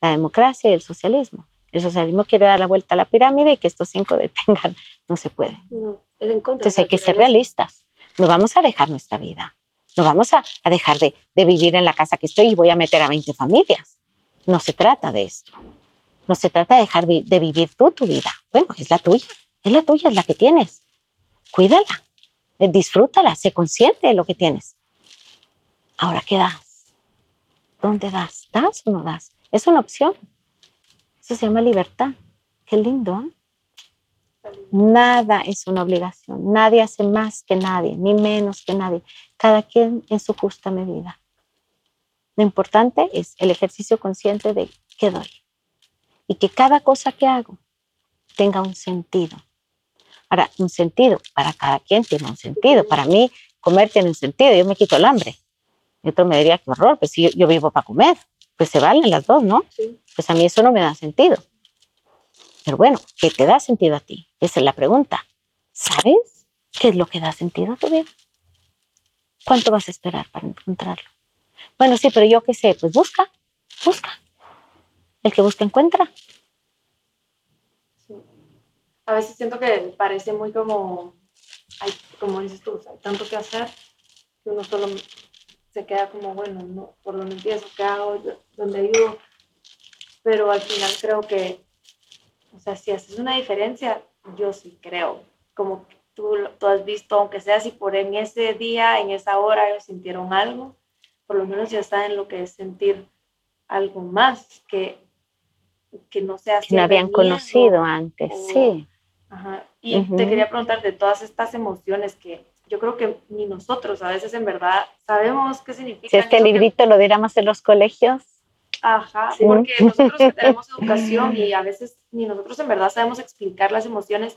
La democracia y el socialismo. El socialismo quiere dar la vuelta a la pirámide y que estos cinco detengan. No se puede. No, Entonces hay que ser realistas. No vamos a dejar nuestra vida. No vamos a, a dejar de, de vivir en la casa que estoy y voy a meter a 20 familias. No se trata de esto. No se trata de dejar de vivir tú tu vida. Bueno, es la tuya. Es la tuya, es la que tienes. Cuídala. eh, Disfrútala. Sé consciente de lo que tienes. Ahora, ¿qué das? ¿Dónde das? ¿Das o no das? Es una opción. Eso se llama libertad. Qué lindo. Nada es una obligación. Nadie hace más que nadie, ni menos que nadie. Cada quien en su justa medida. Lo importante es el ejercicio consciente de qué doy. Y que cada cosa que hago tenga un sentido. Ahora, un sentido para cada quien tiene un sentido. Para mí, comer tiene un sentido. Yo me quito el hambre. Y otro me diría, qué horror, pues si yo, yo vivo para comer. Pues se valen las dos, ¿no? Sí. Pues a mí eso no me da sentido. Pero bueno, ¿qué te da sentido a ti? Esa es la pregunta. ¿Sabes qué es lo que da sentido a tu vida? ¿Cuánto vas a esperar para encontrarlo? Bueno, sí, pero yo qué sé, pues busca, busca. El que busca encuentra. A veces siento que parece muy como, hay, como dices tú, hay tanto que hacer que uno solo se queda como, bueno, no, por dónde empiezo, qué hago, dónde ayudo. Pero al final creo que, o sea, si haces una diferencia, yo sí creo. Como que tú, tú has visto, aunque sea si por en ese día, en esa hora ellos sintieron algo, por lo menos ya saben lo que es sentir algo más que, que no sea Que no habían miedo. conocido antes. o- Sí. Ajá. Y te quería preguntar de todas estas emociones que yo creo que ni nosotros a veces en verdad sabemos qué significa. Si este librito lo diéramos en los colegios, Ajá, Sí. porque nosotros que tenemos educación y a veces ni nosotros en verdad sabemos explicar las emociones.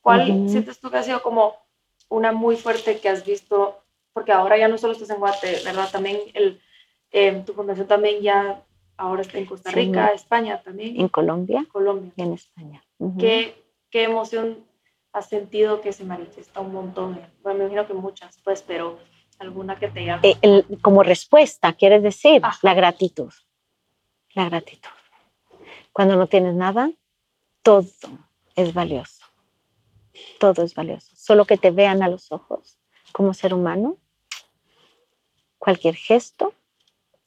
¿Cuál Ujú. sientes tú que ha sido como una muy fuerte que has visto? Porque ahora ya no solo estás en Guate, ¿verdad? También el, eh, tu fundación también ya ahora está en Costa Sí. Rica, España también, en Colombia Colombia. y en España. Ujú. ¿Qué, ¿Qué emoción has sentido que se manifiesta un montón? Bueno, me imagino que muchas, pues, pero alguna que te llame. Eh, el- como respuesta, quieres decir, Ajá. la gratitud. La gratitud. Cuando no tienes nada, todo es valioso. Todo es valioso. Solo que te vean a los ojos como ser humano, cualquier gesto,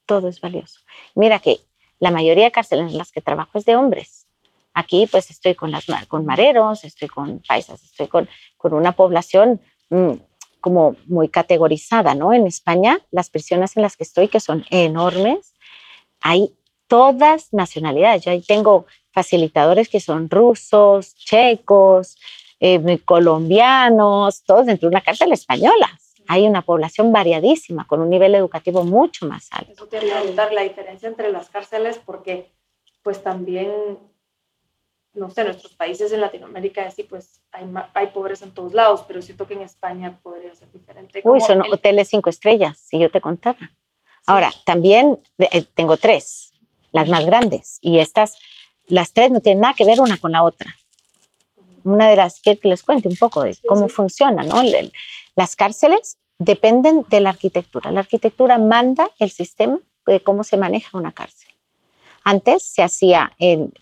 todo es valioso. Mira que la mayoría de cárceles en las que trabajo es de hombres. Aquí pues estoy con, las, con mareros, estoy con paisas, estoy con, con una población mm, como muy categorizada, ¿no? En España, las prisiones en las que estoy, que son enormes, hay todas nacionalidades. Yo ahí tengo facilitadores que son rusos, checos, eh, colombianos, todos dentro de una cárcel española. Hay una población variadísima, con un nivel educativo mucho más alto. Eso te iba a preguntar la diferencia entre las cárceles, porque pues también, no sé, nuestros países en Latinoamérica, sí, pues hay, hay pobreza en todos lados, pero siento que en España podría ser diferente. Uy, son el- hoteles cinco estrellas, si yo te contara. Ahora, también eh, tengo tres, las más grandes, y estas, las tres no tienen nada que ver una con la otra. Una de las que les cuente un poco de cómo sí. funciona, ¿no? Las cárceles dependen de la arquitectura. La arquitectura manda el sistema de cómo se maneja una cárcel. Antes se hacía en,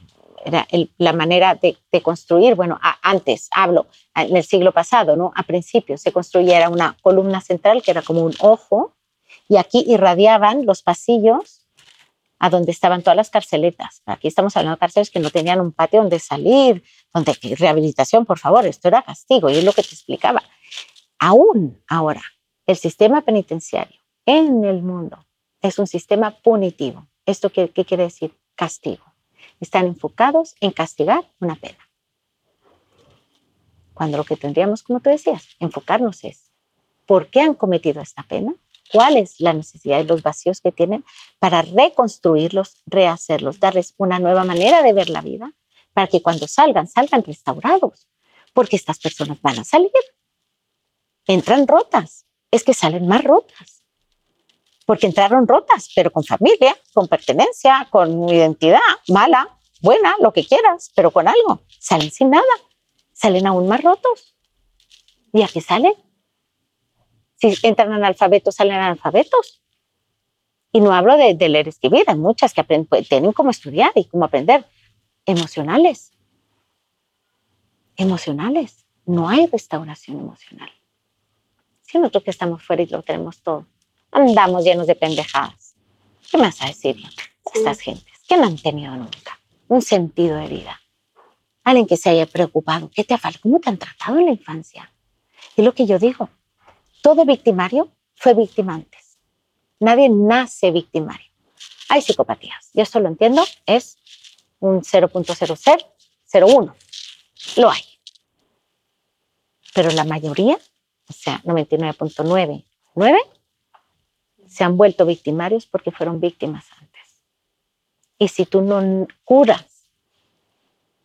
era el- la manera de, de construir, bueno, a- antes, hablo, en el siglo pasado, ¿no? A principios se construía era una columna central que era como un ojo y aquí irradiaban los pasillos a donde estaban todas las carceletas. Aquí estamos hablando de cárceles que no tenían un patio donde salir, donde rehabilitación, por favor, esto era castigo y es lo que te explicaba. Aún ahora, el sistema penitenciario en el mundo es un sistema punitivo. ¿Esto qué, qué quiere decir? Castigo. Están enfocados en castigar una pena. Cuando lo que tendríamos, como tú decías, enfocarnos es por qué han cometido esta pena, cuál es la necesidad y los vacíos que tienen para reconstruirlos, rehacerlos, darles una nueva manera de ver la vida, para que cuando salgan, salgan restaurados, porque estas personas van a salir. Entran rotas, es que salen más rotas, porque entraron rotas, pero con familia, con pertenencia, con identidad, mala, buena, lo que quieras, pero con algo. Salen sin nada, salen aún más rotos. ¿Y a qué salen? Si entran analfabetos, salen analfabetos. Y no hablo de, de leer y escribir, hay muchas que aprenden, pues, tienen cómo estudiar y cómo aprender. Emocionales. Emocionales. No hay restauración emocional. Si nosotros que estamos fuera y lo tenemos todo, andamos llenos de pendejadas. ¿Qué me vas a decir de estas gentes? que no han tenido nunca un sentido de vida? Alguien que se haya preocupado. ¿Qué te ha faltado? ¿Cómo te han tratado en la infancia? Y lo que yo digo, todo victimario fue víctima antes. Nadie nace victimario. Hay psicopatías. Y esto lo entiendo, es un 0.0001. Lo hay. Pero la mayoría, o sea, 99.99, se han vuelto victimarios porque fueron víctimas antes. Y si tú no curas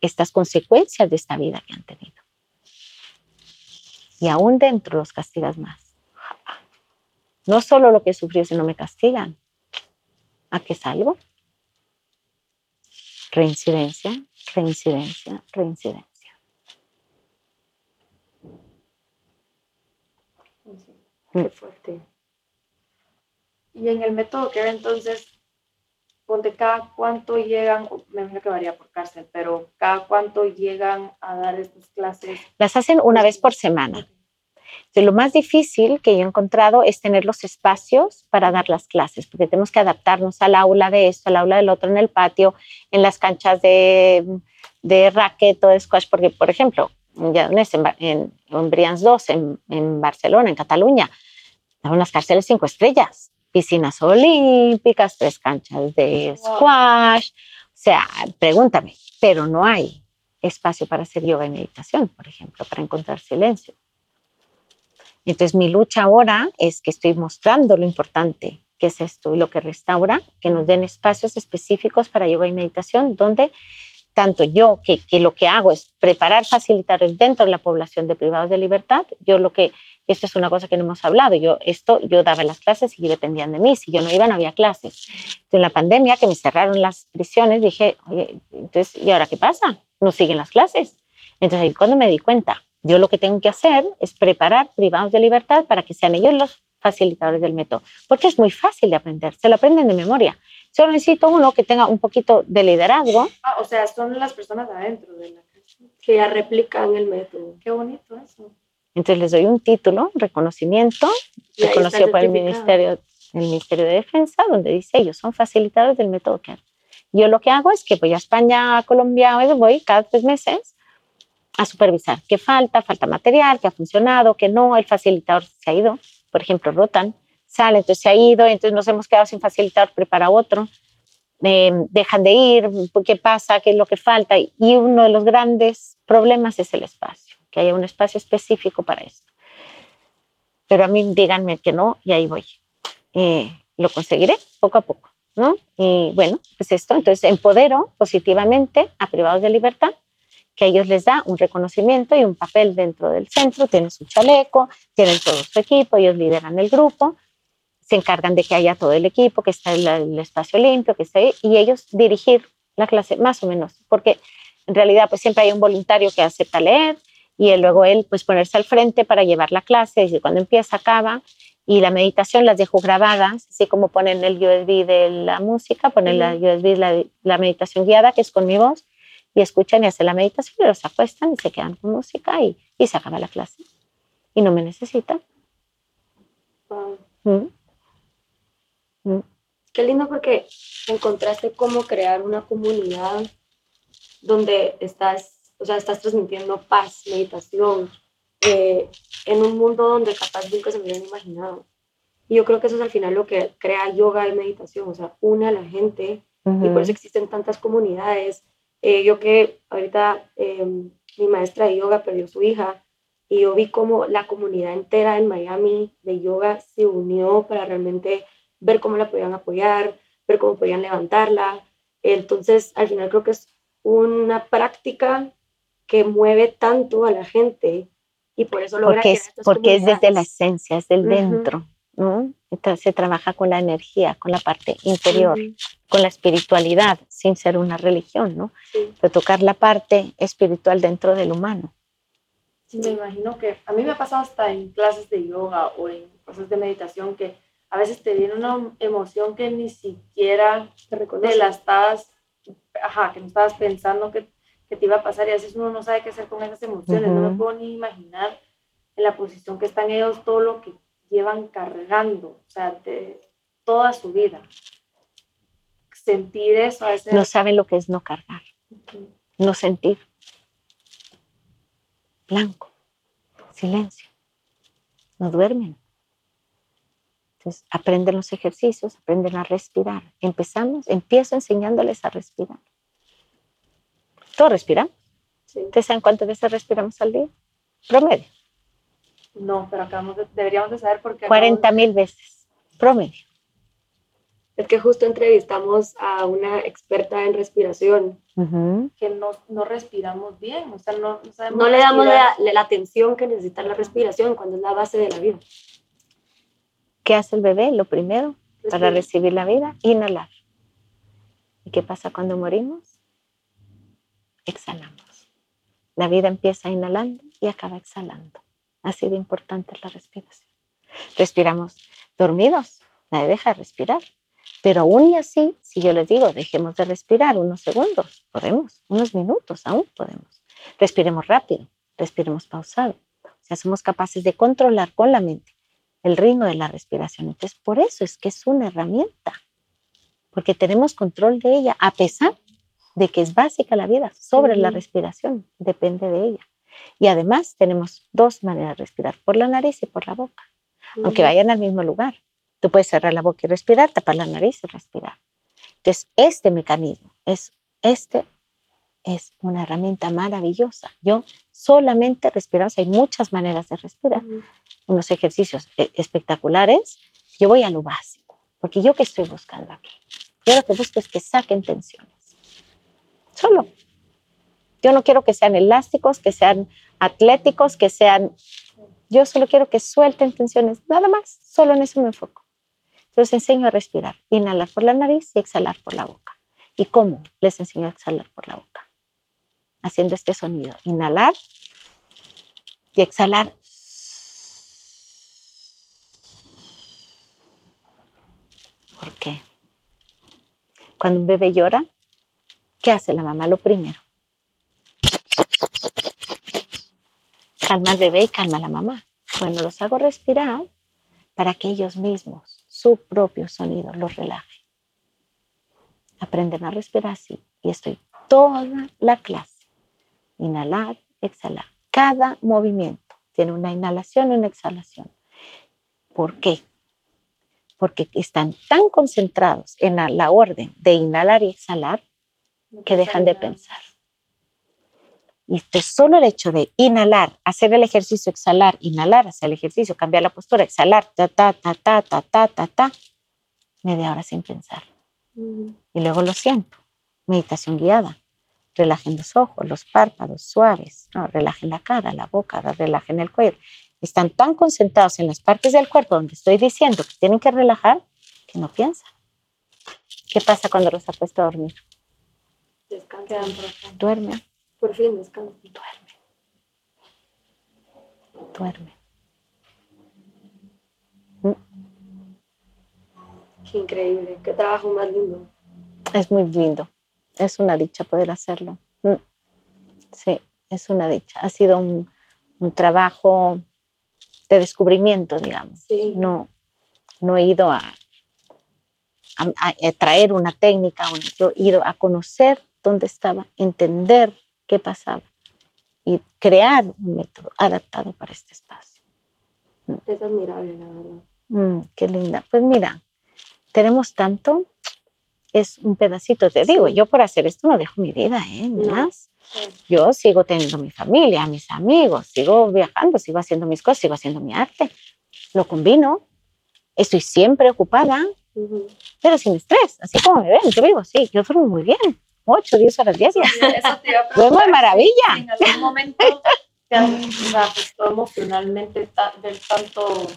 estas consecuencias de esta vida que han tenido, y aún dentro los castigas más. No solo lo que sufrí, sino me castigan. ¿A qué salgo? Reincidencia, reincidencia, reincidencia. Qué fuerte. Y en el método que entonces, ponte cada cuánto llegan, me imagino que varía por cárcel, pero cada cuánto llegan a dar estas clases. Las hacen una vez por semana. Entonces, lo más difícil que yo he encontrado es tener los espacios para dar las clases, porque tenemos que adaptarnos al aula de esto, al aula del otro, en el patio, en las canchas de, de raquet o de squash, porque, por ejemplo, ya en, en, en Brians 2, en, en Barcelona, en Cataluña, hay unas cárceles cinco estrellas, piscinas olímpicas, tres canchas de squash. O sea, pregúntame, pero no hay espacio para hacer yoga y meditación, por ejemplo, para encontrar silencio. Entonces, mi lucha ahora es que estoy mostrando lo importante que es esto y lo que restaura, que nos den espacios específicos para yoga y meditación, donde tanto yo, que, que lo que hago es preparar facilitadores dentro de la población de privados de libertad, yo lo que, esto es una cosa que no hemos hablado, yo esto, yo daba las clases y dependían de mí, si yo no iba no había clases. Entonces, en la pandemia que me cerraron las prisiones, dije, oye, entonces, ¿y ahora qué pasa? No siguen las clases. Entonces, ahí cuando me di cuenta, yo lo que tengo que hacer es preparar privados de libertad para que sean ellos los facilitadores del método, porque es muy fácil de aprender, se lo aprenden de memoria. Solo necesito uno que tenga un poquito de liderazgo. Ah, o sea, son las personas adentro de la cárcel. Que ya replican el método. Qué bonito eso. Entonces les doy un título, reconocimiento, Y ahí está reconocido por el. Ministerio, el Ministerio de Defensa, donde dice ellos son facilitadores del método. Yo lo que hago es que voy a España, a Colombia, voy cada tres meses a supervisar qué falta, falta material, qué ha funcionado, qué no, el facilitador se ha ido, por ejemplo, rotan, sale, entonces se ha ido, entonces nos hemos quedado sin facilitador, prepara otro, eh, dejan de ir, qué pasa, qué es lo que falta, y uno de los grandes problemas es el espacio, que haya un espacio específico para esto. Pero a mí díganme que no y ahí voy. Eh, lo conseguiré poco a poco, ¿no? Y bueno, pues esto, entonces empodero positivamente a privados de libertad que a ellos les da un reconocimiento y un papel dentro del centro, tienen su chaleco, tienen todo su equipo, ellos lideran el grupo, se encargan de que haya todo el equipo, que esté el, el espacio limpio, que esté y ellos dirigir la clase más o menos, porque en realidad pues siempre hay un voluntario que acepta leer y él, luego él pues ponerse al frente para llevar la clase, y cuando empieza acaba Y la meditación las dejo grabadas, así como ponen el USB de la música, ponen la USB la, la meditación guiada, que es con mi voz, y escuchan y hacen la meditación, y los acuestan y se quedan con música y, y se acaba la clase. Y no me necesitan. Wow. Mm. Mm. Qué lindo porque encontraste cómo crear una comunidad donde estás, o sea, estás transmitiendo paz, meditación, eh, en un mundo donde capaz nunca se me hubieran imaginado. Y yo creo que eso es al final lo que crea yoga y meditación, o sea, une a la gente y por eso existen tantas comunidades. Eh, yo que ahorita eh, mi maestra de yoga perdió su hija y yo vi cómo la comunidad entera en Miami de yoga se unió para realmente ver cómo la podían apoyar, ver cómo podían levantarla. Entonces, al final creo que es una práctica que mueve tanto a la gente y por eso logra Porque es, porque es desde la esencia, es del dentro. ¿no? Entonces se trabaja con la energía, con la parte interior, con la espiritualidad, sin ser una religión, ¿no? sí. Pero tocar la parte espiritual dentro del humano. Sí, me imagino que a mí me ha pasado hasta en clases de yoga o en cosas de meditación que a veces te viene una emoción que ni siquiera Te te la estabas, ajá, que no estabas pensando que, que te iba a pasar y a veces uno no sabe qué hacer con esas emociones. No me puedo ni imaginar en la posición que están ellos, todo lo que llevan cargando, o sea, de toda su vida. Sentir eso a veces. No saben lo que es no cargar, no sentir. Blanco, silencio. No duermen. Entonces, aprenden los ejercicios, aprenden a respirar. Empezamos, empiezo enseñándoles a respirar. Todos respiramos. Sí. ¿Ustedes saben cuántas veces respiramos al día? Promedio. No, pero acabamos de- deberíamos de saber porque 40 mil veces. Promedio. Es que justo entrevistamos a una experta en respiración. Que no, no respiramos bien, o sea, no, no sabemos No le damos la, la atención que necesita la respiración cuando es la base de la vida. ¿Qué hace el bebé? Lo primero, para recibir la vida, inhalar. ¿Y qué pasa cuando morimos? Exhalamos. La vida empieza inhalando y acaba exhalando. Así de importante es la respiración. Respiramos dormidos, nadie deja de respirar. Pero aún y así, si yo les digo, dejemos de respirar unos segundos, podemos, unos minutos, aún podemos. Respiremos rápido, respiremos pausado. O sea, somos capaces de controlar con la mente el ritmo de la respiración. Entonces, por eso es que es una herramienta, porque tenemos control de ella, a pesar de que es básica la vida, sobre la respiración, depende de ella. Y además tenemos dos maneras de respirar, por la nariz y por la boca, aunque vayan al mismo lugar. Tú puedes cerrar la boca y respirar, tapar la nariz y respirar. Entonces, este mecanismo, es, este es una herramienta maravillosa. Yo solamente respiramos, hay muchas maneras de respirar Ujú. unos ejercicios eh, espectaculares, yo voy a lo básico, porque yo qué estoy buscando aquí. Yo lo que busco es que saquen tensiones. Solo. Yo no quiero que sean elásticos, que sean atléticos, que sean... Yo solo quiero que suelten tensiones, nada más, solo en eso me enfoco. Entonces enseño a respirar, inhalar por la nariz y exhalar por la boca. ¿Y cómo? Les enseño a exhalar por la boca. Haciendo este sonido. Inhalar y exhalar ¿Por qué? Cuando un bebé llora, ¿qué hace la mamá? Lo primero. Calma al bebé y calma a la mamá. Bueno, los hago respirar para que ellos mismos, su propio sonido, los relaje. Aprenden a respirar así. Y estoy toda la clase. Inhalar, exhalar. Cada movimiento tiene una inhalación y una exhalación. ¿Por qué? porque están tan concentrados en la, la orden de inhalar y exhalar que dejan de pensar. Y este, solo el hecho de inhalar, hacer el ejercicio, exhalar, inhalar, hacer el ejercicio, cambiar la postura, exhalar, ta, ta, ta, ta, ta, ta, ta, ta, media hora sin pensar. Ujú. Y luego lo siento. Meditación guiada. Relajen los ojos, los párpados suaves. No, relajen la cara, la boca, relajen el cuello. Están tan concentrados en las partes del cuerpo donde estoy diciendo que tienen que relajar que no piensan. ¿Qué pasa cuando los acuesto a dormir? Descansa. Quedan profundos. Duermen, Por fin descansa. duermen. ¿Mm? Qué increíble, qué trabajo más lindo. Es muy lindo. Es una dicha poder hacerlo. Mm. Sí, es una dicha. Ha sido un, un trabajo de descubrimiento, digamos. Sí. No, no he ido a, a- a traer una técnica, yo he ido a conocer dónde estaba, entender qué pasaba y crear un método adaptado para este espacio. Es admirable, la verdad. Mm, qué linda. Pues mira, tenemos tanto, es un pedacito, te digo, yo por hacer esto no dejo mi vida, ¿eh? No. Yo sigo teniendo mi familia, mis amigos, sigo viajando, sigo haciendo mis cosas, sigo haciendo mi arte. Lo combino, estoy siempre ocupada, Ujú. pero sin estrés, así como me ven, yo vivo así, yo duermo muy bien, 8, 10 horas diarias. Duermo de maravilla. si en algún momento te has afectó emocionalmente ta- del tanto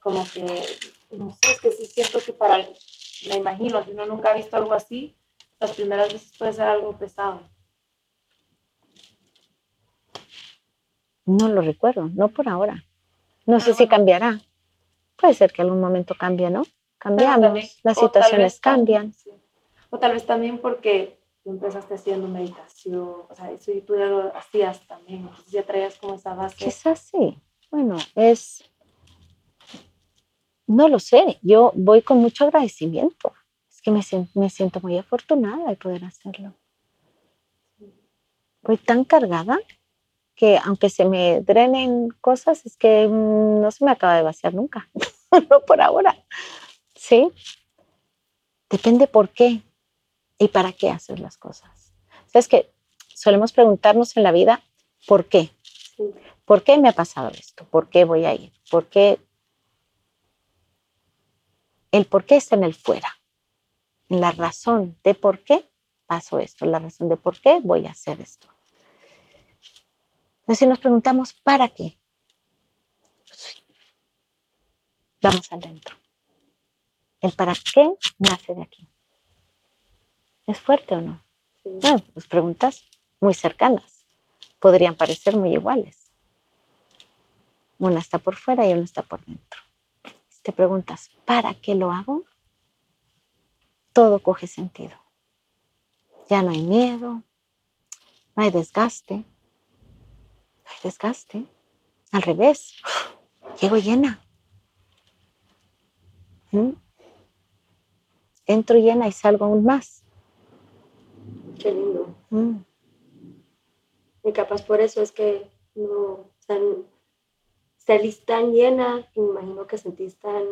como que, no sé, es que sí siento que para, me imagino, si uno nunca ha visto algo así, las primeras veces puede ser algo pesado. No lo recuerdo, no por ahora. No sé Ah, si bueno. cambiará. Puede ser que algún momento cambie, ¿no? Cambiamos, también- las situaciones cambian. sí. O tal vez también porque tú empezaste haciendo meditación, o sea, eso y tú ya lo hacías también, entonces ya traías como esa base. Quizás sí. Bueno, es... No lo sé, yo voy con mucho agradecimiento. Es que me, me siento muy afortunada de poder hacerlo. Voy tan cargada que aunque se me drenen cosas, es que mm, no se me acaba de vaciar nunca. no por ahora. ¿Sí? Depende por qué y para qué haces las cosas. Sabes que solemos preguntarnos en la vida, ¿por qué? Sí. ¿Por qué me ha pasado esto? ¿Por qué voy a ir? ¿Por qué? El por qué está en el fuera, la razón de por qué pasó esto, la razón de por qué voy a hacer esto. Entonces, si nos preguntamos, ¿para qué? Vamos al dentro. El para qué nace de aquí. ¿Es fuerte o no? Sí. No, pues preguntas muy cercanas. Podrían parecer muy iguales. Una está por fuera y una está por dentro. Si te preguntas, ¿para qué lo hago? Todo coge sentido. Ya no hay miedo, no hay desgaste. No hay desgaste. Al revés, llego llena. ¿Mm? Entro llena y salgo aún más. Qué lindo. Mm. Y capaz por eso es que no, salís tan llena y me imagino que sentís tan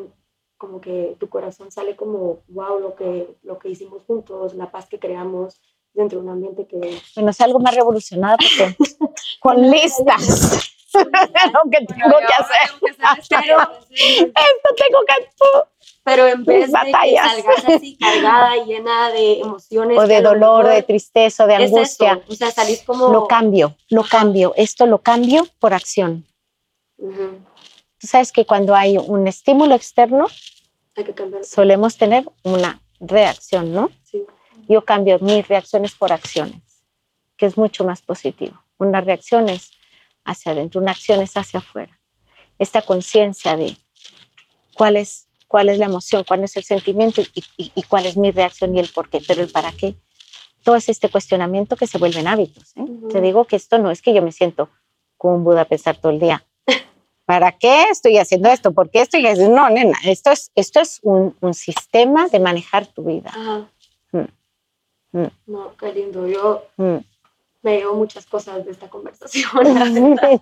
como que tu corazón sale como wow lo que lo que hicimos juntos, la paz que creamos dentro de un ambiente que Bueno, es algo más revolucionado porque con listas. lo que tengo que hacer. Esto tengo que pero en vez de que batallas. salgas así cargada y llena de emociones o de dolor, mejor de tristeza, de es angustia. eso, o sea, salís como Lo cambio, lo cambio. Esto lo cambio por acción. Ujú, Tú sabes que cuando hay un estímulo externo, hay que solemos tener una reacción, ¿no? Sí. Yo cambio mis reacciones por acciones, que es mucho más positivo. Una reacción es hacia adentro, una acción es hacia afuera. Esta conciencia de cuál es, cuál es la emoción, cuál es el sentimiento y, y- y cuál es mi reacción y el por qué, pero el para qué. Todo es este cuestionamiento que se vuelven hábitos. ¿eh? Te digo que esto no es que yo me siento como un Buda a pensar todo el día. ¿Para qué estoy haciendo esto? ¿Por qué estoy haciendo? No, nena, esto es, esto es un, un sistema de manejar tu vida. Ajá. Mm. Mm. No, qué lindo. Yo Mm. Me llevo muchas cosas de esta conversación. la.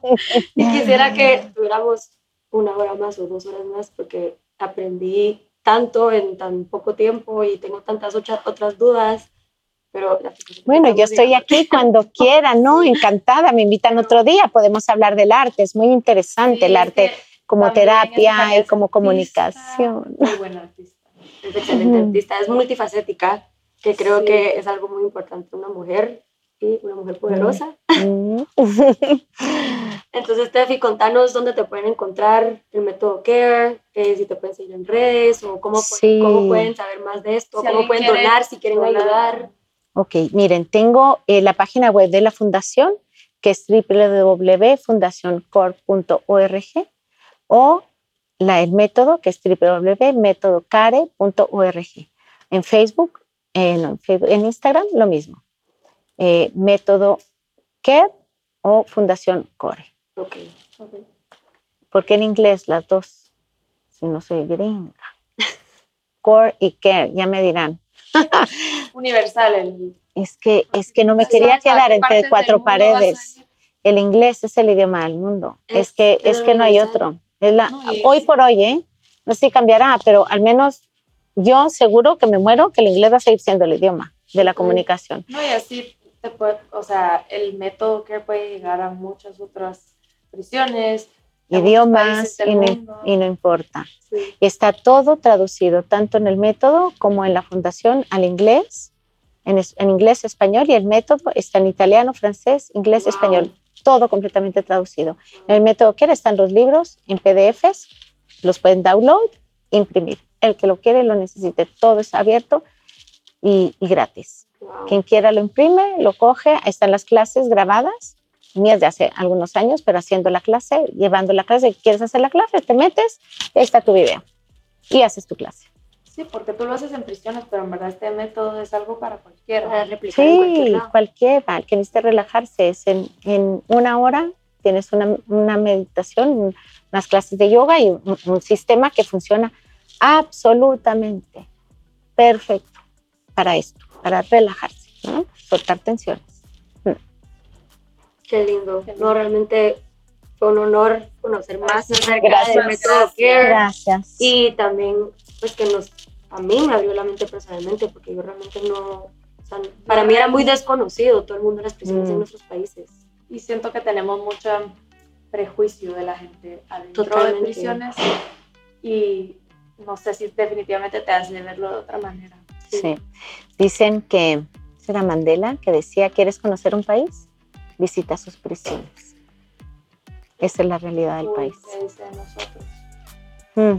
Y quisiera que tuviéramos una hora más o dos horas más porque aprendí tanto en tan poco tiempo y tengo tantas otra- otras dudas. Pero Bueno, yo estoy aquí cuando quiera, ¿no? Encantada, me invitan otro día, podemos hablar del arte, es muy interesante el arte como terapia y como comunicación. Muy buena artista. Es excelente artista, es multifacética, que creo Sí. que es algo muy importante. Una mujer y una mujer poderosa. Mm. Entonces, Tefi, contanos dónde te pueden encontrar el método CARE, eh, si te pueden seguir en redes o cómo, pu- Sí. cómo pueden saber más de esto, Si cómo pueden quiere donar, si quieren donar. ayudar. Ok, miren, tengo eh, la página web de la fundación, que es www.fundacioncorp.org, o la, el método, que es www.métodocare.org. En Facebook, eh, no, en Facebook, en Instagram, lo mismo. Eh, método CARE o Fundación Core. Ok. Ok. Porque en inglés las dos, si no soy gringa. Core y Care, ya me dirán. Universal. El, Es que, es que no me quería quedar entre cuatro paredes. El inglés es el idioma del mundo. Es, Es que, es que no hay otro. Es la, No, y hoy por hoy, ¿eh? No sé si cambiará, pero al menos yo seguro que me muero que el inglés va a seguir siendo el idioma de la comunicación. No, y así puede, o sea, el método que puede llegar a muchas otras prisiones, Idiomas y no, y no importa. Sí. Y está todo traducido, tanto en el método como en la fundación al inglés, en, es- en inglés, español, y el método está en italiano, francés, inglés, Wow. español, todo completamente traducido. En el método quiere están los libros en PDFs, los pueden download, imprimir. El que lo quiere, lo necesite, todo es abierto y, y gratis. Wow. Quien quiera lo imprime, lo coge, ahí están las clases grabadas, mías de hace algunos años, pero haciendo la clase, llevando la clase, quieres hacer la clase, te metes, ahí está tu video y haces tu clase. Sí, porque tú lo haces en prisiones, pero en verdad este método es algo para cualquiera. Para replicar en cualquier Sí, lado. cualquiera, el que necesite relajarse, es en, en una hora tienes una, una meditación, un- unas clases de yoga y un, un sistema que funciona absolutamente perfecto para esto, para relajarse, ¿no? soltar tensiones. Qué lindo. Qué No, realmente fue un honor conocer más Gracias. acerca Gracias. del método CARE Gracias. y también pues que nos a mí me abrió la mente personalmente porque yo realmente no o sea, para mí era muy desconocido todo el mundo de las prisiones en Mm. nuestros países. Y siento que tenemos mucho prejuicio de la gente adentro Totalmente. de prisiones y no sé si definitivamente te hace verlo de otra manera. Sí. Dicen que será Mandela que decía, ¿quieres conocer un país? Visita sus prisiones. Esa es la realidad del Uy, país. Mm.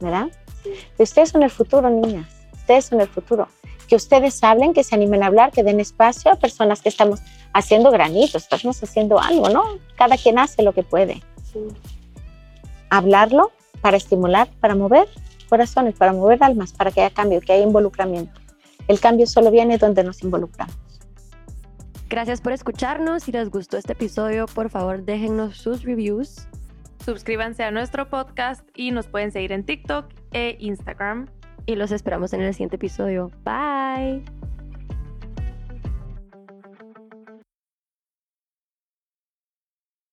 ¿Verdad? Sí. Ustedes son el futuro, niñas. Ustedes son el futuro. Que ustedes hablen, que se animen a hablar, que den espacio a personas que estamos haciendo granitos, estamos haciendo algo, ¿no? Cada quien hace lo que puede. Sí. Hablarlo para estimular, para mover corazones, para mover almas, para que haya cambio, que haya involucramiento. El cambio solo viene donde nos involucramos. Gracias por escucharnos. Si les gustó este episodio, por favor déjennos sus reviews. Suscríbanse a nuestro podcast y nos pueden seguir en TikTok e Instagram. Y los esperamos en el siguiente episodio. Bye.